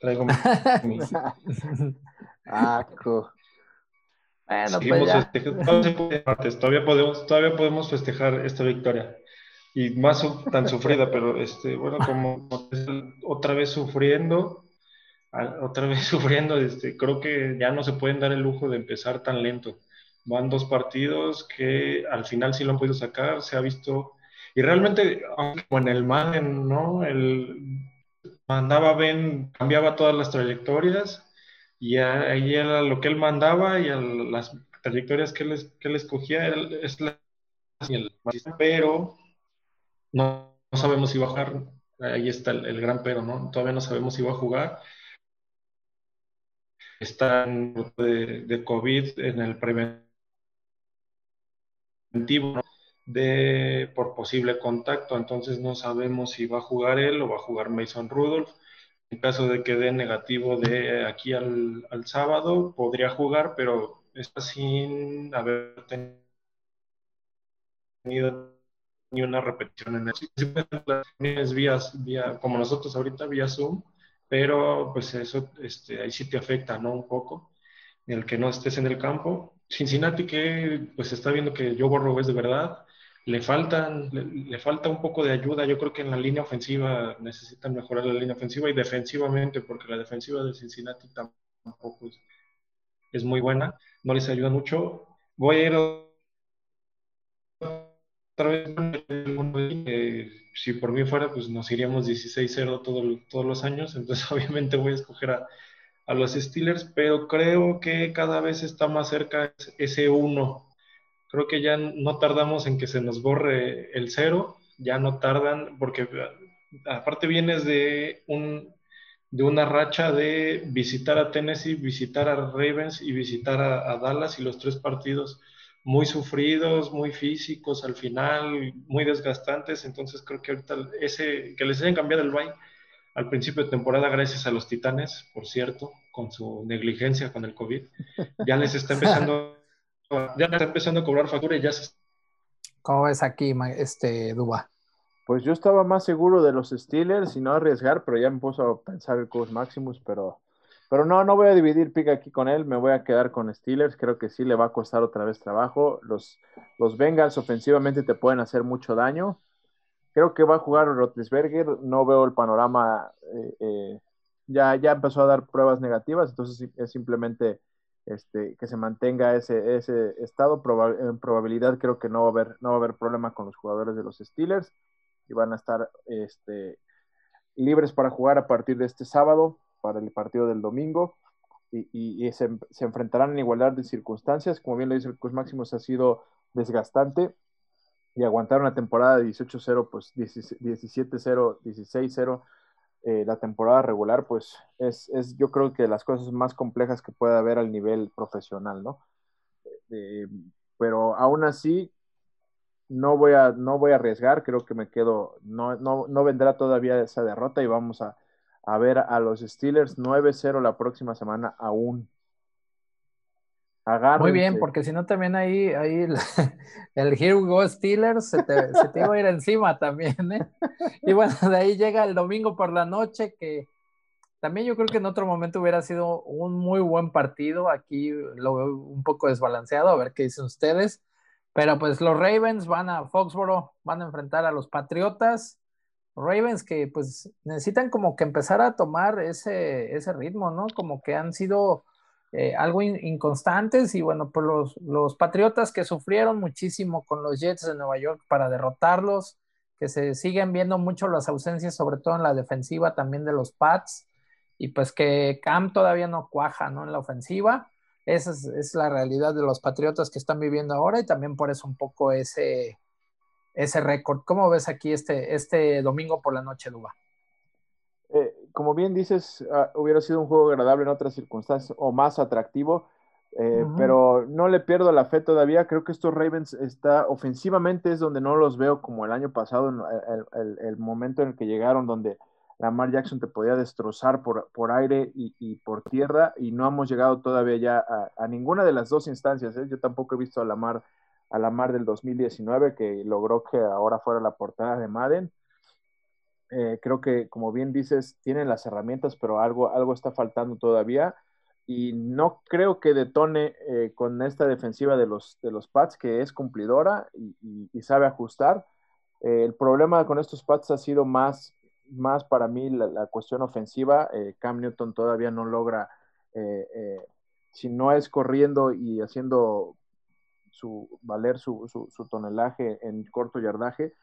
traigo mi... Bueno, pues todavía podemos, todavía podemos festejar esta victoria. Y más tan sufrida, pero este, bueno, como otra vez sufriendo, otra vez sufriendo, este, creo que ya no se pueden dar el lujo de empezar tan lento van dos partidos que al final sí lo han podido sacar, se ha visto, y realmente, como en el Madden, ¿no? El mandaba Ben, cambiaba todas las trayectorias, y ahí era lo que él mandaba y las trayectorias que él, que él escogía, es la, pero no, sabemos si va a jugar, ahí está el, gran pero, ¿no? Todavía no sabemos si va a jugar. Están de, de COVID en el preventivo de por posible contacto, entonces no sabemos si va a jugar él o va a jugar Mason Rudolph. En caso de que dé negativo de aquí al, al sábado, podría jugar, pero está sin haber tenido ni una repetición en el es vía, vía, como nosotros ahorita, vía Zoom, pero pues eso, este, ahí sí te afecta, ¿no? Un poco, el que no estés en el campo. Cincinnati que pues está viendo que Joe Burrow es de verdad, le faltan, le, falta un poco de ayuda. Yo creo que en la línea ofensiva necesitan mejorar la línea ofensiva y defensivamente, porque la defensiva de Cincinnati tampoco es, muy buena, no les ayuda mucho. Voy a ir otra vez, eh, si por mí fuera, pues nos iríamos 16-0 todos los años, entonces obviamente voy a escoger a, a los Steelers, pero creo que cada vez está más cerca ese 1 creo que ya no tardamos en que se nos borre el cero, ya no tardan, porque aparte vienes de, un, de una racha de visitar a Tennessee, visitar a Ravens y visitar a, Dallas y los tres partidos muy sufridos, muy físicos al final, muy desgastantes, entonces creo que ahorita ese, que les hayan cambiado el bye al principio de temporada gracias a los Titanes, por cierto, con su negligencia con el COVID, ya les está empezando ya está empezando a cobrar factura y ya se... ¿Cómo ves aquí, este, Duba? Pues yo estaba más seguro de los Steelers y no arriesgar, pero ya me puso a pensar el Coach Maximus, pero, pero no, no voy a dividir pick aquí con él, me voy a quedar con Steelers, creo que sí le va a costar otra vez trabajo. Los, los Bengals ofensivamente te pueden hacer mucho daño. Creo que va a jugar Rotlisberger, no veo el panorama, eh, eh, ya, ya empezó a dar pruebas negativas, entonces es simplemente este, que se mantenga ese, ese estado. en probabilidad creo que no va, a haber, no va a haber problema con los jugadores de los Steelers y van a estar este, libres para jugar a partir de este sábado para el partido del domingo y, se, enfrentarán en igualdad de circunstancias. Como bien lo dice el Cruz Máximos, ha sido desgastante y aguantar una temporada de 18-0, pues 17-0, 16-0 eh, la temporada regular, pues es, es, yo creo que las cosas más complejas que puede haber al nivel profesional, ¿no? Eh, pero aún así, no voy, a, no voy a arriesgar, creo que me quedo, no, no, no vendrá todavía esa derrota y vamos a, a ver a los Steelers 9-0 la próxima semana aún. Muy bien, porque si no también ahí, ahí el, el Here We Go Steelers se te, se te, iba a ir encima también, ¿eh? Y bueno, de ahí llega el domingo por la noche, que también yo creo que en otro momento hubiera sido un muy buen partido. Aquí lo veo un poco desbalanceado, a ver qué dicen ustedes. Pero pues los Ravens van a Foxboro, van a enfrentar a los Patriotas. Ravens que pues necesitan como que empezar a tomar ese, ese ritmo, ¿no? Como que han sido eh, algo inconstantes y bueno, pues los, los, Patriotas que sufrieron muchísimo con los Jets de Nueva York para derrotarlos, que se siguen viendo mucho las ausencias, sobre todo en la defensiva también de los Pats, y pues que Cam todavía no cuaja, ¿no? En la ofensiva. Esa es, es la realidad de los Patriotas que están viviendo ahora y también por eso un poco ese, ese récord. ¿Cómo ves aquí este, este domingo por la noche, Duba? Como bien dices, ah, hubiera sido un juego agradable en otras circunstancias o más atractivo, eh, pero no le pierdo la fe todavía. Creo que estos Ravens está ofensivamente es donde no los veo como el año pasado, el, el, momento en el que llegaron, donde Lamar Jackson te podía destrozar por, por aire y, por tierra, y no hemos llegado todavía ya a, ninguna de las dos instancias. ¿eh? Yo tampoco he visto a Lamar, a Lamar del 2019, que logró que ahora fuera la portada de Madden eh, creo que, como bien dices, tienen las herramientas, pero algo, algo está faltando todavía. Y no creo que detone eh, con esta defensiva de los, de los Pats, que es cumplidora y, sabe ajustar. Eh, el problema con estos Pats ha sido más, más para mí la, cuestión ofensiva. Cam Newton todavía no logra, si no es corriendo y haciendo su, valer su, su tonelaje en corto yardaje,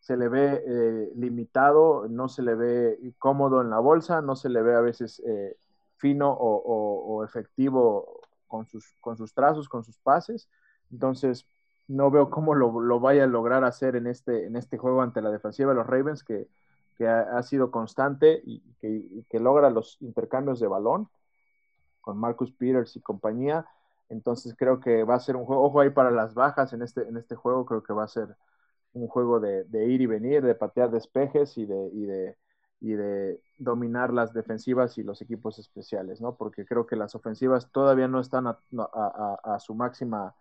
se le ve eh, limitado, no se le ve cómodo en la bolsa, no se le ve a veces eh, fino o, efectivo con sus, con sus trazos, con sus pases. Entonces, no veo cómo lo, vaya a lograr hacer en este, en este juego ante la defensiva de los Ravens, que, ha, sido constante y que, logra los intercambios de balón con Marcus Peters y compañía. Entonces creo que va a ser un juego, ojo ahí para las bajas en este, en este juego, creo que va a ser un juego de, ir y venir, de patear despejes y de, y de, y de dominar las defensivas y los equipos especiales, ¿no? Porque creo que las ofensivas todavía no están a, su máxima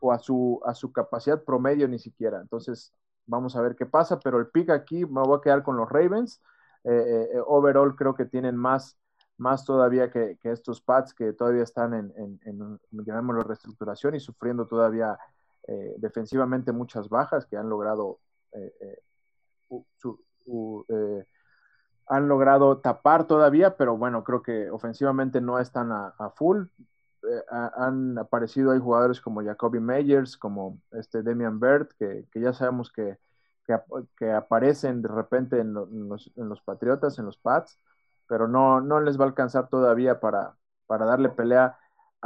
o a su, a su capacidad promedio ni siquiera. Entonces, vamos a ver qué pasa, pero el pick aquí me voy a quedar con los Ravens. Eh, eh, overall creo que tienen más, más todavía que, estos Pats que todavía están en, en, en, llamémoslo, reestructuración y sufriendo todavía eh, defensivamente muchas bajas que han logrado han logrado tapar todavía, pero bueno, creo que ofensivamente no están a, full. Eh, han aparecido hay jugadores como Jacoby Meyers, como este Demian Bird, que, ya sabemos que, que, aparecen de repente en, los, en, los, Patriotas, en los Pats, pero no, no les va a alcanzar todavía para, para darle pelea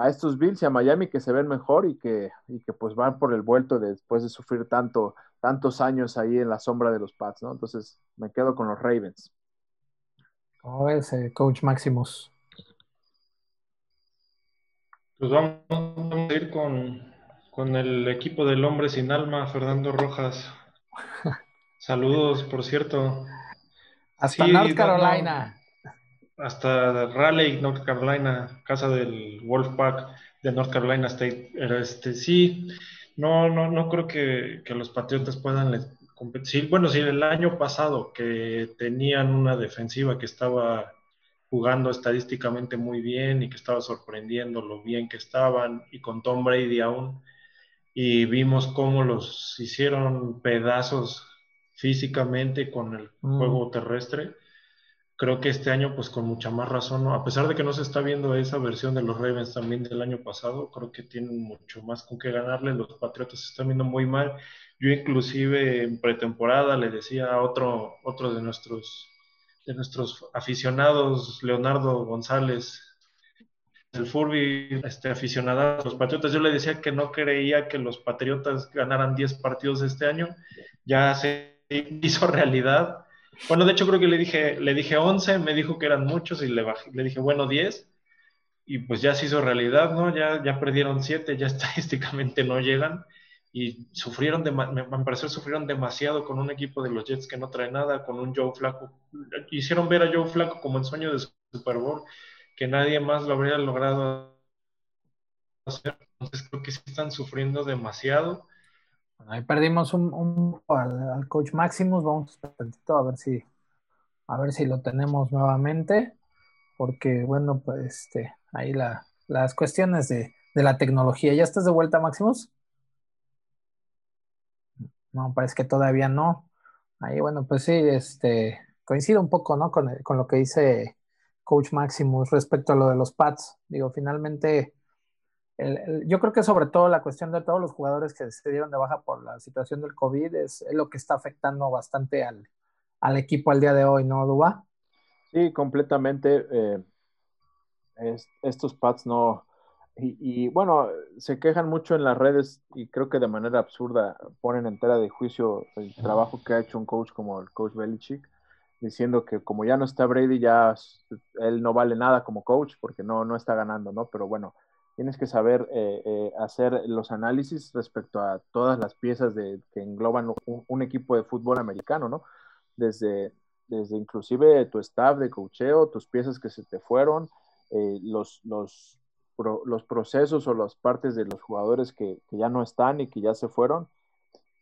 a estos Bills y a Miami que se ven mejor y que, y que pues van por el vuelto después de sufrir tanto, tantos años ahí en la sombra de los Pats, ¿no? Entonces me quedo con los Ravens. ¿Cómo ves, eh, Coach Maximus? Pues vamos, a ir con, el equipo del hombre sin alma, Fernando Rojas. Saludos, por cierto. Hasta North Carolina. Hasta Raleigh, North Carolina, casa del Wolfpack de North Carolina State. Este, sí, no, no, no creo que, que los Patriotas puedan bueno, si el año pasado que tenían una defensiva que estaba jugando estadísticamente muy bien y que estaba sorprendiendo lo bien que estaban y con Tom Brady aún y vimos cómo los hicieron pedazos físicamente con el mm. juego terrestre. Creo que este año, pues con mucha más razón, a pesar de que no se está viendo esa versión de los Ravens también del año pasado, creo que tienen mucho más con qué ganarle. Los Patriotas se están viendo muy mal yo inclusive en pretemporada le decía a otro, otro de nuestros de nuestros aficionados, Leonardo González, el Furby, este aficionado a los Patriotas, yo le decía que no creía que los Patriotas ganaran 10 partidos este año, ya se hizo realidad. Bueno, de hecho creo que le dije, le dije 11, me dijo que eran muchos y le, le dije, bueno, 10, y pues ya se hizo realidad, ¿no? Ya, ya perdieron 7, ya estadísticamente no llegan y sufrieron, de, me, pareció sufrieron demasiado con un equipo de los Jets que no trae nada, con un Joe Flaco. Hicieron ver a Joe Flaco como el sueño de Super Bowl, que nadie más lo habría logrado hacer. Entonces creo que sí están sufriendo demasiado. Ahí perdimos un, al, coach Maximus, vamos un a ver si a ver si lo tenemos nuevamente, porque bueno, pues este, ahí la, las cuestiones de, de la tecnología. ¿Ya estás de vuelta, Maximus? No, parece que todavía no. Ahí, bueno, pues sí, este, coincido un poco, ¿no? Con, con lo que dice Coach Maximus respecto a lo de los pads. Digo, finalmente, yo creo que sobre todo la cuestión de todos los jugadores que se dieron de baja por la situación del COVID es, lo que está afectando bastante al, equipo al día de hoy, ¿no, Duba? Sí, completamente. Eh, estos pads no, y, bueno, se quejan mucho en las redes y creo que de manera absurda ponen entera de juicio el trabajo que ha hecho un coach como el coach Belichick, diciendo que como ya no está Brady, ya él no vale nada como coach porque no, no está ganando, ¿no? Pero bueno, tienes que saber eh, eh, hacer los análisis respecto a todas las piezas de, que engloban un, equipo de fútbol americano, ¿no? Desde, desde inclusive tu staff de coacheo, tus piezas que se te fueron, eh, los, los los procesos o las partes de los jugadores que, ya no están y que ya se fueron.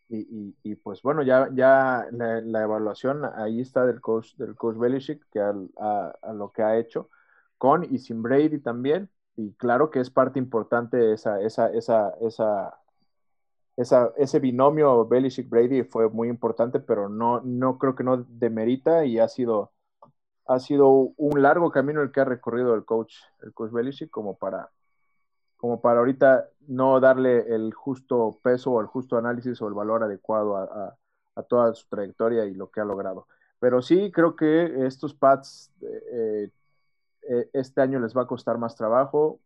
Y, pues bueno, ya, ya la, evaluación ahí está del coach, del coach Belichick, que a, lo que ha hecho, con y sin Brady también. Y claro que es parte importante esa, esa, esa, esa, esa, ese binomio Belichick-Brady fue muy importante, pero no, no creo que no demerita y ha sido ha sido un largo camino el que ha recorrido el coach, el coach Belichick, como para, como para ahorita no darle el justo peso o el justo análisis o el valor adecuado a, toda su trayectoria y lo que ha logrado. Pero sí creo que estos Pats eh, eh, este año les va a costar más trabajo.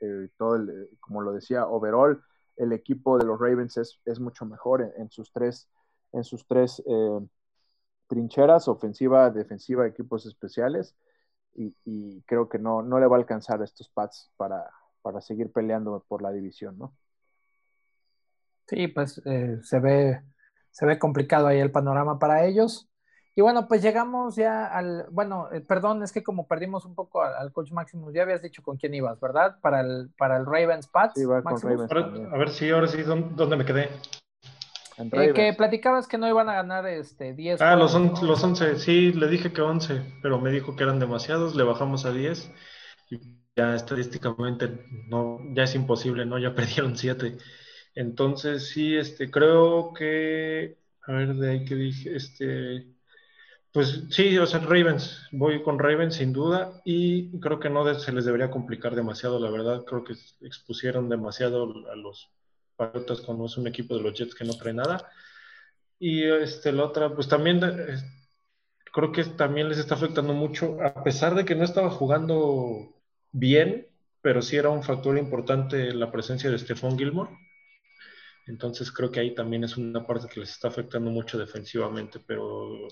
Eh, todo el, como lo decía, overall, el equipo de los Ravens es, mucho mejor en, sus tres, en sus tres trincheras, ofensiva, defensiva, equipos especiales, y, creo que no, no le va a alcanzar estos Pats para, para seguir peleando por la división, ¿no? Sí, pues eh, se ve se ve complicado ahí el panorama para ellos. Y bueno, pues llegamos ya al, bueno, eh, perdón, es que como perdimos un poco al, coach Maximus, ya habías dicho con quién ibas, ¿verdad? Para el, para el Ravens Pats. Sí, va con Ravens a ver si ahora sí, ¿dónde me quedé? Eh, que platicabas que no iban a ganar este 10. Ah, los, los 11, sí, le dije que 11, pero me dijo que eran demasiados, le bajamos a 10 y ya estadísticamente no, ya es imposible, ¿no? Ya perdieron 7. Entonces, sí, este, creo que, a ver, de ahí que dije, este, pues sí, o sea, Ravens, voy con Ravens sin duda y creo que no se les debería complicar demasiado, la verdad, creo que expusieron demasiado a los Patriotas cuando es un equipo de los Jets que no trae nada. Y este, la otra, pues también eh, creo que también les está afectando mucho, a pesar de que no estaba jugando bien, pero sí era un factor importante la presencia de Stephon Gilmore. Entonces creo que ahí también es una parte que les está afectando mucho defensivamente, pero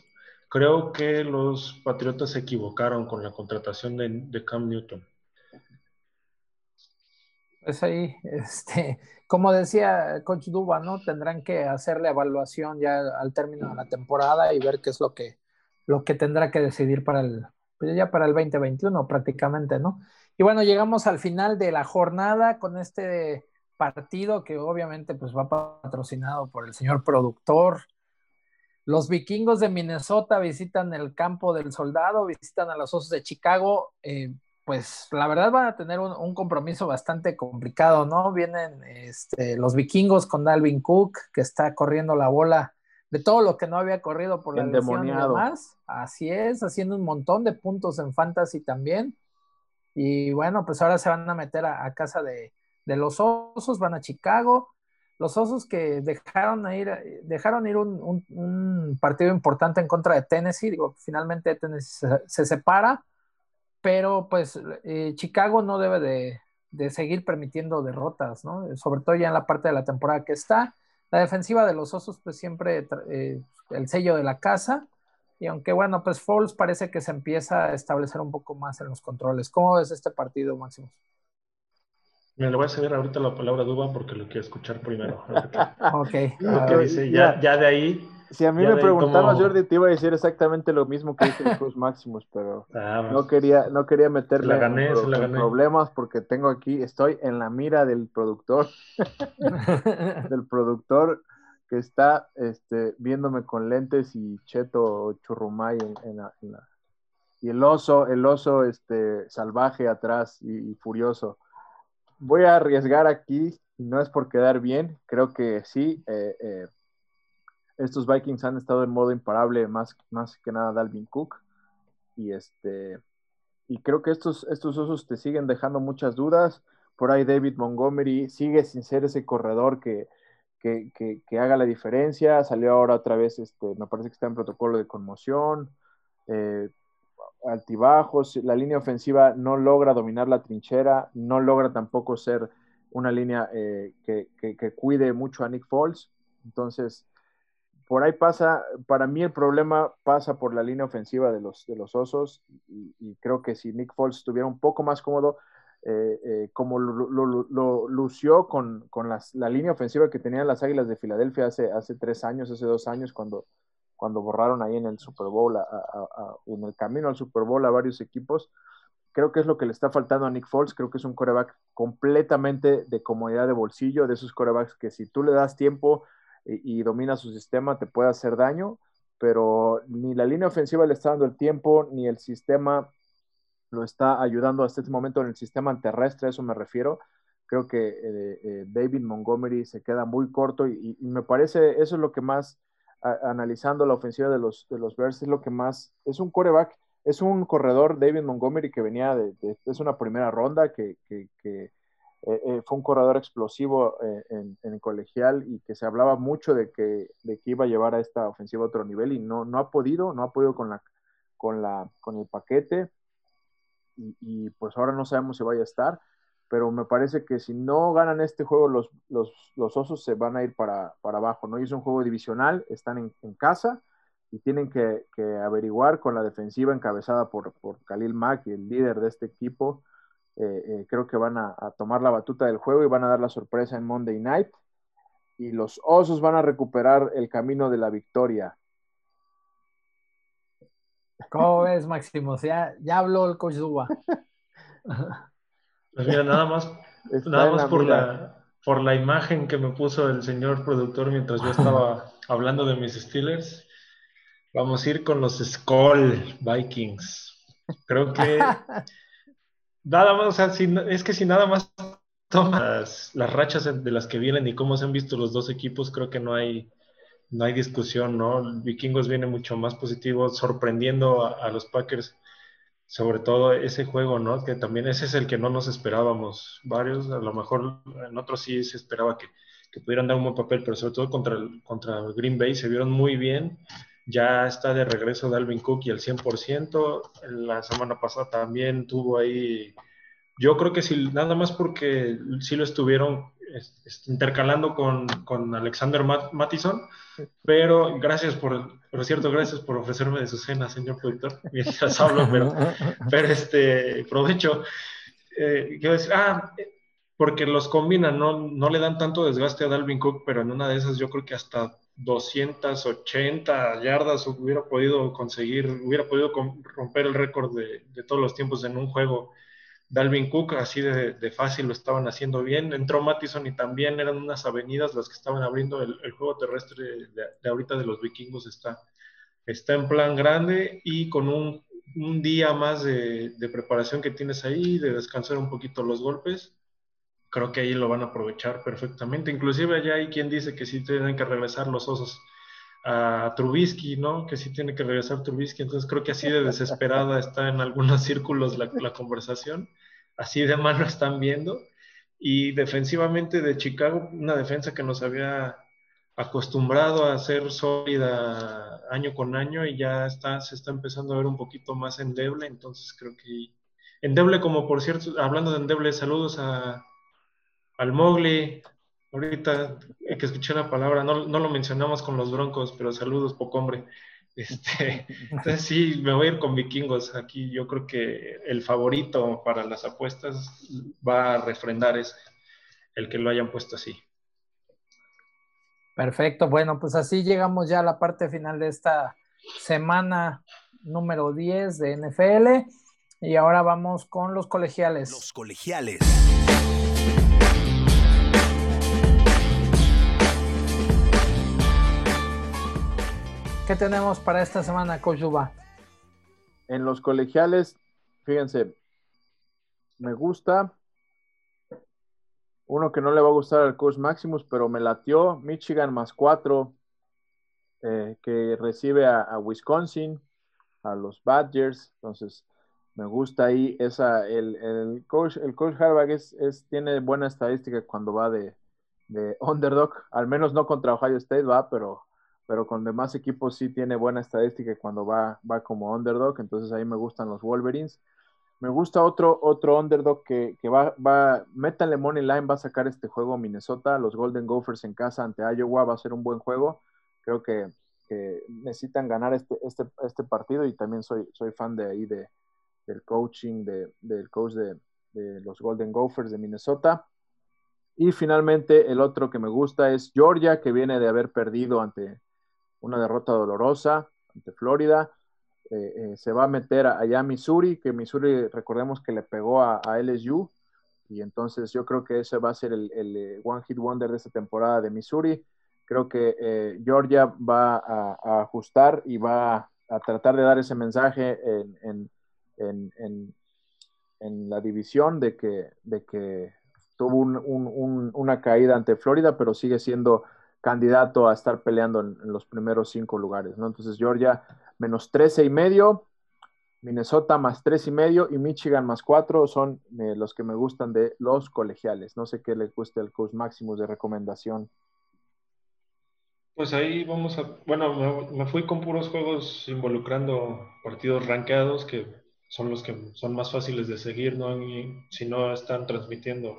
Creo que los Patriotas se equivocaron con la contratación de, Cam Newton. Pues ahí, este, como decía Coach Duba, ¿no? Tendrán que hacerle evaluación ya al término de la temporada y ver qué es lo que, lo que tendrá que decidir para el, pues ya para el 2021 prácticamente, ¿no? Y bueno, llegamos al final de la jornada con este partido que obviamente pues va patrocinado por el señor productor, los vikingos de Minnesota visitan el campo del soldado, visitan a los osos de Chicago. Eh, pues la verdad van a tener un, compromiso bastante complicado, ¿no? Vienen este, los vikingos con Dalvin Cook, que está corriendo la bola de todo lo que no había corrido por la lesión y demás. Así es, haciendo un montón de puntos en fantasy también. Y bueno, pues ahora se van a meter a, casa de, de, los osos, van a Chicago los Osos que dejaron ir, dejaron ir un, partido importante en contra de Tennessee, digo, finalmente Tennessee se, separa, pero pues eh, Chicago no debe de, seguir permitiendo derrotas, ¿no? Sobre todo ya en la parte de la temporada que está. La defensiva de los Osos pues siempre eh, el sello de la casa, y aunque bueno, pues Foles parece que se empieza a establecer un poco más en los controles. ¿Cómo ves este partido, Máximo? Me le voy a ceder ahorita la palabra a Duba porque lo quiero escuchar primero. ok. dice, ya, ya, de ahí. Si a mí me preguntabas, Jordi, te iba a decir exactamente lo mismo que dice el Cruz Maximus, pero ah, no quería, no quería meterme en, problemas porque tengo aquí, estoy en la mira del productor, del productor que está este, viéndome con lentes y cheto churrumay en, la, y el oso, el oso este, salvaje atrás y furioso voy a arriesgar aquí, no es por quedar bien, creo que sí. Eh, eh, estos Vikings han estado en modo imparable más, más que nada Dalvin Cook. Y este y creo que estos, estos osos te siguen dejando muchas dudas. Por ahí David Montgomery sigue sin ser ese corredor que, que, haga la diferencia. Salió ahora otra vez, este, me parece que está en protocolo de conmoción. Eh, altibajos, la línea ofensiva no logra dominar la trinchera, no logra tampoco ser una línea eh, que, cuide mucho a Nick Foles. Entonces, por ahí pasa, para mí el problema pasa por la línea ofensiva de los, de los Osos y, creo que si Nick Foles estuviera un poco más cómodo, eh, eh, como lo, lució con, la línea ofensiva que tenían las Águilas de Filadelfia hace, hace tres años, hace dos años, cuando cuando borraron ahí en el Super Bowl, en el camino al Super Bowl a varios equipos. Creo que es lo que le está faltando a Nick Foles. Creo que es un coreback completamente de comodidad de bolsillo, de esos corebacks que si tú le das tiempo y, domina su sistema te puede hacer daño, pero ni la línea ofensiva le está dando el tiempo, ni el sistema lo está ayudando hasta este momento en el sistema terrestre, a eso me refiero. Creo que eh, eh, David Montgomery se queda muy corto y, y, me parece eso es lo que más analizando la ofensiva de los, de los Bears, es lo que más, es un coreback, es un corredor, David Montgomery, que venía de, es una primera ronda, que, que, eh, eh, fue un corredor explosivo eh, en, en, colegial y que se hablaba mucho de que, de que iba a llevar a esta ofensiva a otro nivel y no, no ha podido, no ha podido con, la, con, la, con el paquete. Y, y pues ahora no sabemos si vaya a estar pero me parece que si no ganan este juego, los, los, osos se van a ir para, abajo, ¿no? Y es un juego divisional, están en, casa y tienen que, averiguar con la defensiva encabezada por, por Khalil Mack y el líder de este equipo. Eh, eh, creo que van a, tomar la batuta del juego y van a dar la sorpresa en Monday Night. y los Osos van a recuperar el camino de la victoria. ¿Cómo ves, Máximo? Ya, ya habló el coach Zuba. Pues mira, nada más, nada más por, la, por la imagen que me puso el señor productor mientras yo estaba hablando de mis Steelers. Vamos a ir con los Skull Vikings. Creo que nada más, o sea, es que si nada más tomas las, rachas de las que vienen y cómo se han visto los dos equipos, creo que no hay, no hay discusión, ¿no? Vikingos viene mucho más positivo, sorprendiendo a, los Packers, sobre todo ese juego, ¿no? Que también ese es el que no nos esperábamos varios, a lo mejor en otros sí se esperaba que, que pudieran dar un buen papel, pero sobre todo contra, contra Green Bay se vieron muy bien. Ya está de regreso Dalvin Cook y al 100%. La semana pasada también tuvo ahí yo creo que sí, nada más porque sí lo estuvieron intercalando con, con Alexander Mattison, pero gracias por, por cierto, gracias por ofrecerme de su cena, señor productor, mientras hablo, pero, pero este, provecho. Eh, ah, porque los combinan, no, no le dan tanto desgaste a Dalvin Cook, pero en una de esas yo creo que hasta 280 yardas hubiera podido conseguir, hubiera podido romper el récord de, de todos los tiempos en un juego Dalvin Cook, así de, fácil lo estaban haciendo bien. Entró Mattison y también eran unas avenidas las que estaban abriendo el, juego terrestre de, ahorita de los vikingos. Está, está en plan grande y con un, día más de, preparación que tienes ahí, de descansar un poquito los golpes, creo que ahí lo van a aprovechar perfectamente. Inclusive allá hay quien dice que sí tienen que regresar los osos a Trubisky, ¿no? Que sí tiene que regresar Trubisky, entonces creo que así de desesperada está en algunos círculos la, conversación, así de mano están viendo. Y defensivamente de Chicago, una defensa que nos había acostumbrado a ser sólida año con año y ya está, se está empezando a ver un poquito más endeble, entonces creo que endeble como por cierto, hablando de endeble, saludos a, al Mowgli, Ahorita que escuché la palabra, no, lo mencionamos con los broncos, pero saludos, poco hombre. Este, entonces sí, me voy a ir con vikingos. Aquí yo creo que el favorito para las apuestas va a refrendar es el que lo hayan puesto así. Perfecto, bueno, pues así llegamos ya a la parte final de esta semana número 10 de NFL y ahora vamos con los colegiales. Los colegiales. ¿Qué tenemos para esta semana, Coach En los colegiales, fíjense, me gusta uno que no le va a gustar al Coach Maximus, pero me latió Michigan más cuatro, eh, que recibe a, Wisconsin, a los Badgers. Entonces, me gusta ahí esa, el, coach, el coach Harbaugh es, tiene buena estadística cuando va de, de underdog, al menos no contra Ohio State va, pero pero con demás equipos sí tiene buena estadística cuando va, va como underdog, entonces ahí me gustan los Wolverines. Me gusta otro, otro underdog que, va, va, métanle money line, va a sacar este juego Minnesota, los Golden Gophers en casa ante Iowa, va a ser un buen juego. Creo que, necesitan ganar este, este, este, partido y también soy, soy fan de ahí de, del coaching de, del coach de, de los Golden Gophers de Minnesota. Y finalmente el otro que me gusta es Georgia, que viene de haber perdido ante, una derrota dolorosa ante Florida. Eh, eh, se va a meter allá a Missouri, que Missouri recordemos que le pegó a, LSU, y entonces yo creo que ese va a ser el, eh, One Hit Wonder de esta temporada de Missouri. Creo que Georgia va a, ajustar y va a tratar de dar ese mensaje en, la división de que, de que tuvo una caída ante Florida, pero sigue siendo candidato a estar peleando en, los primeros cinco lugares, ¿no? Entonces Georgia menos 13 y medio, Minnesota más tres y medio y Michigan más cuatro son eh, los que me gustan de los colegiales. No sé qué le guste al coach Maximus de recomendación. Pues ahí vamos a, bueno, me, fui con puros juegos involucrando partidos rankeados que son los que son más fáciles de seguir, ¿no? si no están transmitiendo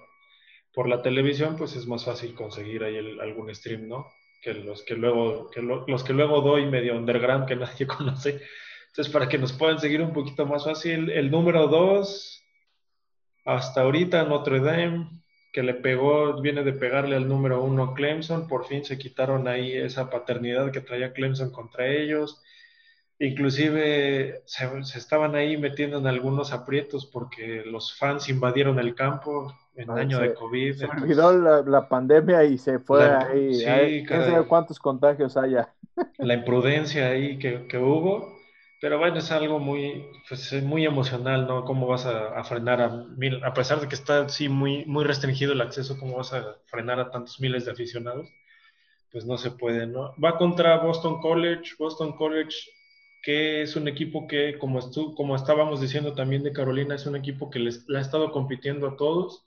por la televisión, pues es más fácil conseguir ahí algún stream, ¿no? Que los que luego, que los que luego doy medio underground que nadie conoce. Entonces, para que nos puedan seguir un poquito más fácil, el número 2, hasta ahorita Notre Dame, que le pegó, viene de pegarle al número uno Clemson, por fin se quitaron ahí esa paternidad que traía Clemson contra ellos, inclusive se, estaban ahí metiendo en algunos aprietos porque los fans invadieron el campo en ah, año de COVID. Se olvidó la, pandemia y se fue ahí, sí, no sé cuántos contagios haya. La imprudencia ahí que, que hubo pero bueno, es algo muy, pues, muy emocional, ¿no? ¿Cómo vas a, frenar a mil, a pesar de que está sí muy, muy restringido el acceso, cómo vas a frenar a tantos miles de aficionados? Pues no se puede, ¿no? Va contra Boston College, Boston College, que es un equipo que, como, estu como estábamos diciendo también de Carolina, es un equipo que les, le ha estado compitiendo a todos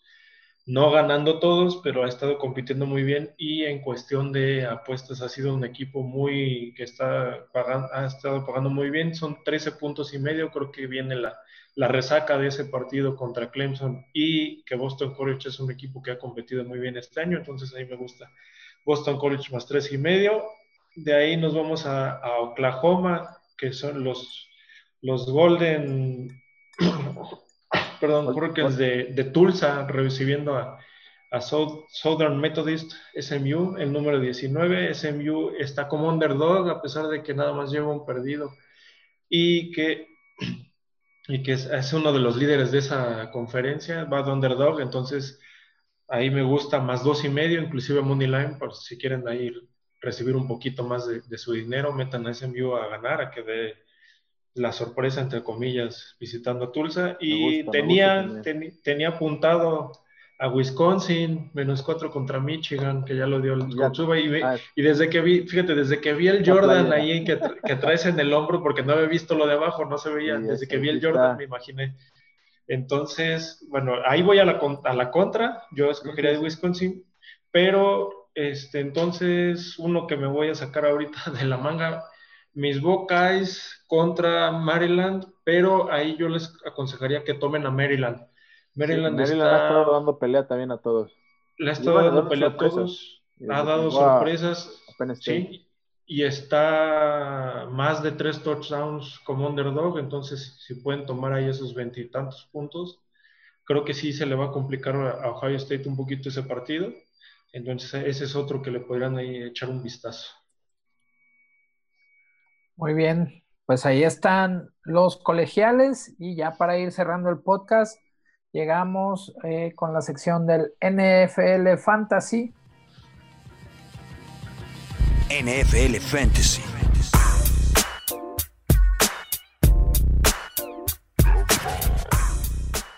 no ganando todos, pero ha estado compitiendo muy bien y en cuestión de apuestas ha sido un equipo muy que está pagando, ha estado pagando muy bien, son 13 puntos y medio, creo que viene la, resaca de ese partido contra Clemson y que Boston College es un equipo que ha competido muy bien este año, entonces ahí me gusta Boston College más tres y medio, de ahí nos vamos a, a Oklahoma, que son los, los Golden perdón, creo que es de, Tulsa, recibiendo a, Southern Methodist SMU, el número 19. SMU está como underdog, a pesar de que nada más lleva un perdido y que, y que es, uno de los líderes de esa conferencia, va de underdog, entonces ahí me gusta más dos y medio, inclusive Money Line, por si quieren ahí recibir un poquito más de, de su dinero, metan a SMU a ganar, a que dé la sorpresa, entre comillas, visitando a Tulsa. Y tenía, tenía apuntado a Wisconsin, menos cuatro contra Michigan, que ya lo dio el Y, ah, y, desde que vi, fíjate, desde que vi el Jordan ahí que, que, traes en el hombro, porque no había visto lo de abajo, no se veía. desde que vi el Jordan me imaginé. Entonces, bueno, ahí voy a la, a la contra. Yo escogería de Wisconsin, pero este, entonces uno que me voy a sacar ahorita de la manga mis Buckeyes contra Maryland, pero ahí yo les aconsejaría que tomen a Maryland. Maryland, ha estado dando pelea también a todos. Le ha estado dando pelea a todos. Ha dado sorpresas. Sí, y está más de tres touchdowns como underdog, entonces si pueden tomar ahí esos veintitantos puntos, creo que sí se le va a complicar a Ohio State un poquito ese partido. Entonces ese es otro que le podrían ahí echar un vistazo. Muy bien, pues ahí están los colegiales y ya para ir cerrando el podcast, llegamos eh, con la sección del NFL Fantasy. NFL Fantasy.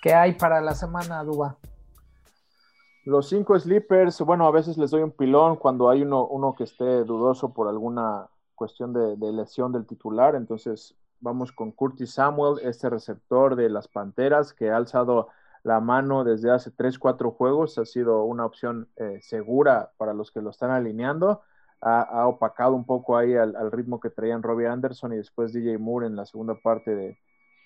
¿Qué hay para la semana, Duba? Los cinco sleepers, bueno, a veces les doy un pilón cuando hay uno, uno que esté dudoso por alguna cuestión de, lesión del titular. Entonces vamos con Curtis Samuel, este receptor de las Panteras que ha alzado la mano desde hace 3, 4 juegos. Ha sido una opción eh, segura para los que lo están alineando. Ha, opacado un poco ahí al, ritmo que traían Robbie Anderson y después DJ Moore en la segunda parte de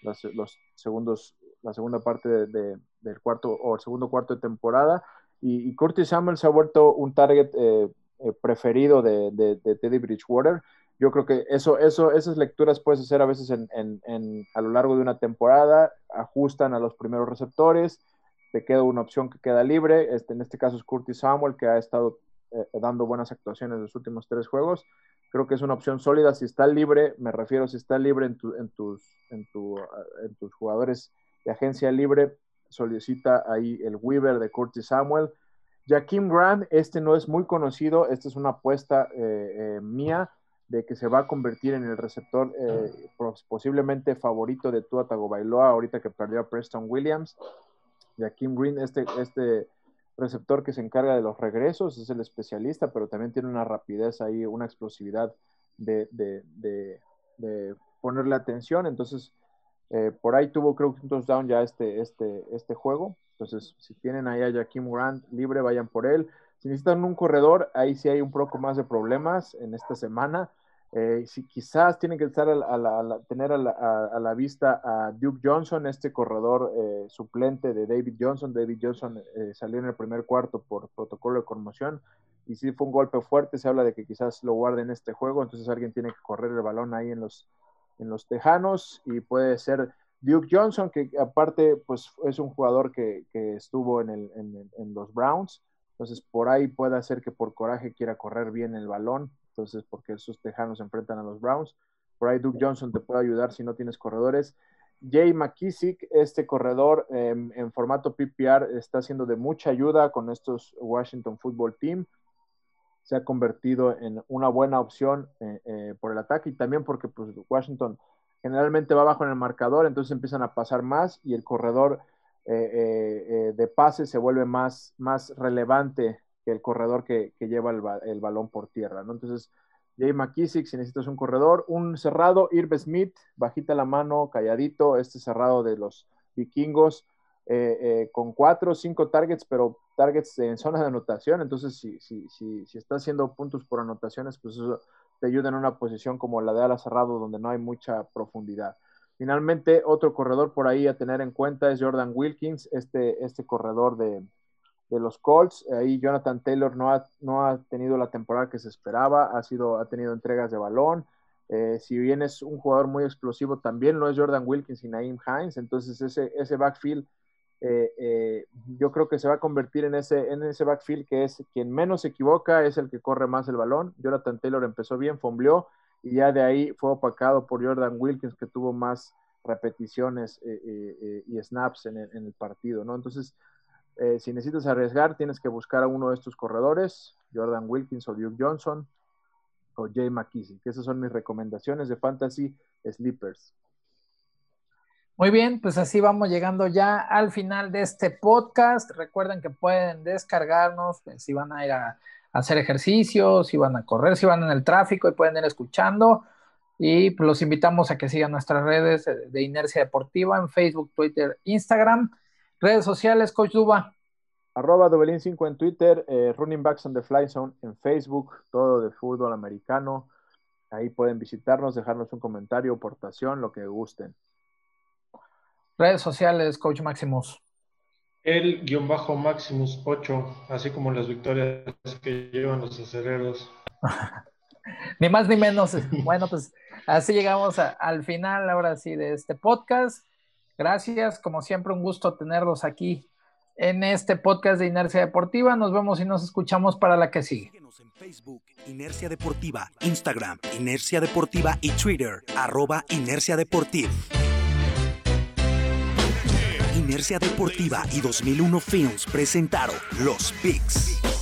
los, segundos, la segunda parte de, del cuarto o el segundo cuarto de temporada. Y, Curtis Samuel se ha vuelto un target eh, eh, preferido de, de, Teddy Bridgewater yo creo que eso, eso, esas lecturas puedes hacer a veces en, en, a lo largo de una temporada, ajustan a los primeros receptores, te queda una opción que queda libre, este, en este caso es Curtis Samuel, que ha estado eh, dando buenas actuaciones en los últimos tres juegos, creo que es una opción sólida, si está libre, me refiero si está libre en, tu, en, tus, en, tu, en tus jugadores de agencia libre, solicita ahí el Weaver de Curtis Samuel, Jaquim Grant, este no es muy conocido, esta es una apuesta eh, eh, mía, de que se va a convertir en el receptor eh, posiblemente favorito de Tua Tagovailoa ahorita que perdió a Preston Williams. Y a Kim Green, este, este receptor que se encarga de los regresos, es el especialista, pero también tiene una rapidez ahí, una explosividad de, ponerle atención. Entonces, eh, por ahí tuvo creo que un touchdown ya este, este, este juego. Entonces, si tienen ahí a Jaquim Grant libre, vayan por él. Si necesitan un corredor, ahí sí hay un poco más de problemas en esta semana. Eh, si quizás tienen que estar tener a la, vista a Duke Johnson, este corredor eh, suplente de David Johnson. David Johnson eh, salió en el primer cuarto por protocolo de conmoción y sí fue un golpe fuerte. Se habla de que quizás lo guarden este juego, entonces alguien tiene que correr el balón ahí en los, en los tejanos y puede ser Duke Johnson, que aparte pues es un jugador que, estuvo en, el, en, los Browns, entonces por ahí puede ser que por coraje quiera correr bien el balón, entonces porque esos tejanos enfrentan a los Browns. Por ahí Duke Johnson te puede ayudar si no tienes corredores. Jay McKissick, este corredor em, en formato PPR, está siendo de mucha ayuda con estos Washington Football Team. Se ha convertido en una buena opción eh, eh, por el ataque y también porque pues, Washington generalmente va bajo en el marcador, entonces empiezan a pasar más y el corredor eh, de pase se vuelve más, más relevante que el corredor que, lleva el, balón por tierra. ¿no? Entonces, Jay McKissick, si necesitas un corredor, un cerrado, Irv Smith, bajita la mano, calladito, este cerrado de los vikingos, eh, eh, con cuatro o cinco targets, pero targets en zona de anotación, entonces si, si, si, si está haciendo puntos por anotaciones, pues eso te ayuda en una posición como la de ala cerrado, donde no hay mucha profundidad. Finalmente, otro corredor por ahí a tener en cuenta es Jordan Wilkins, este, este corredor de, de los Colts. Ahí Jonathan Taylor no ha, no ha tenido la temporada que se esperaba, ha, sido, ha tenido entregas de balón. Eh, si bien es un jugador muy explosivo, también no es Jordan Wilkins y Naeem Hines. Entonces, ese, ese backfield, eh, eh, yo creo que se va a convertir en ese, en ese backfield que es quien menos se equivoca, es el que corre más el balón. Jonathan Taylor empezó bien, fombleó, y ya de ahí fue opacado por Jordan Wilkins, que tuvo más repeticiones y snaps en el, partido, ¿no? Entonces, eh, si necesitas arriesgar, tienes que buscar a uno de estos corredores, Jordan Wilkins o Duke Johnson o Jay McKissick. Esas son mis recomendaciones de Fantasy Sleepers. Muy bien, pues así vamos llegando ya al final de este podcast. Recuerden que pueden descargarnos si van a ir a, hacer ejercicio, si van a correr, si van en el tráfico y pueden ir escuchando. Y pues, los invitamos a que sigan nuestras redes de Inercia Deportiva en Facebook, Twitter, Instagram. Redes sociales, Coach Duba. Arroba Dobelín5 en Twitter, eh, Running Backs on the Fly Zone en Facebook, todo de fútbol americano. Ahí pueden visitarnos, dejarnos un comentario, aportación, lo que gusten. Redes sociales, Coach Maximus. El guion bajo Maximus 8, así como las victorias que llevan los aceleros. ni más ni menos. Bueno, pues así llegamos al final ahora sí de este podcast. Gracias, como siempre, un gusto tenerlos aquí en este podcast de Inercia Deportiva. Nos vemos y nos escuchamos para la que sigue. Síguenos en Facebook, Inercia Deportiva, Instagram, Inercia Deportiva y Twitter, arroba Inercia Deportiva. Inercia Deportiva y 2001 Films presentaron Los Pics.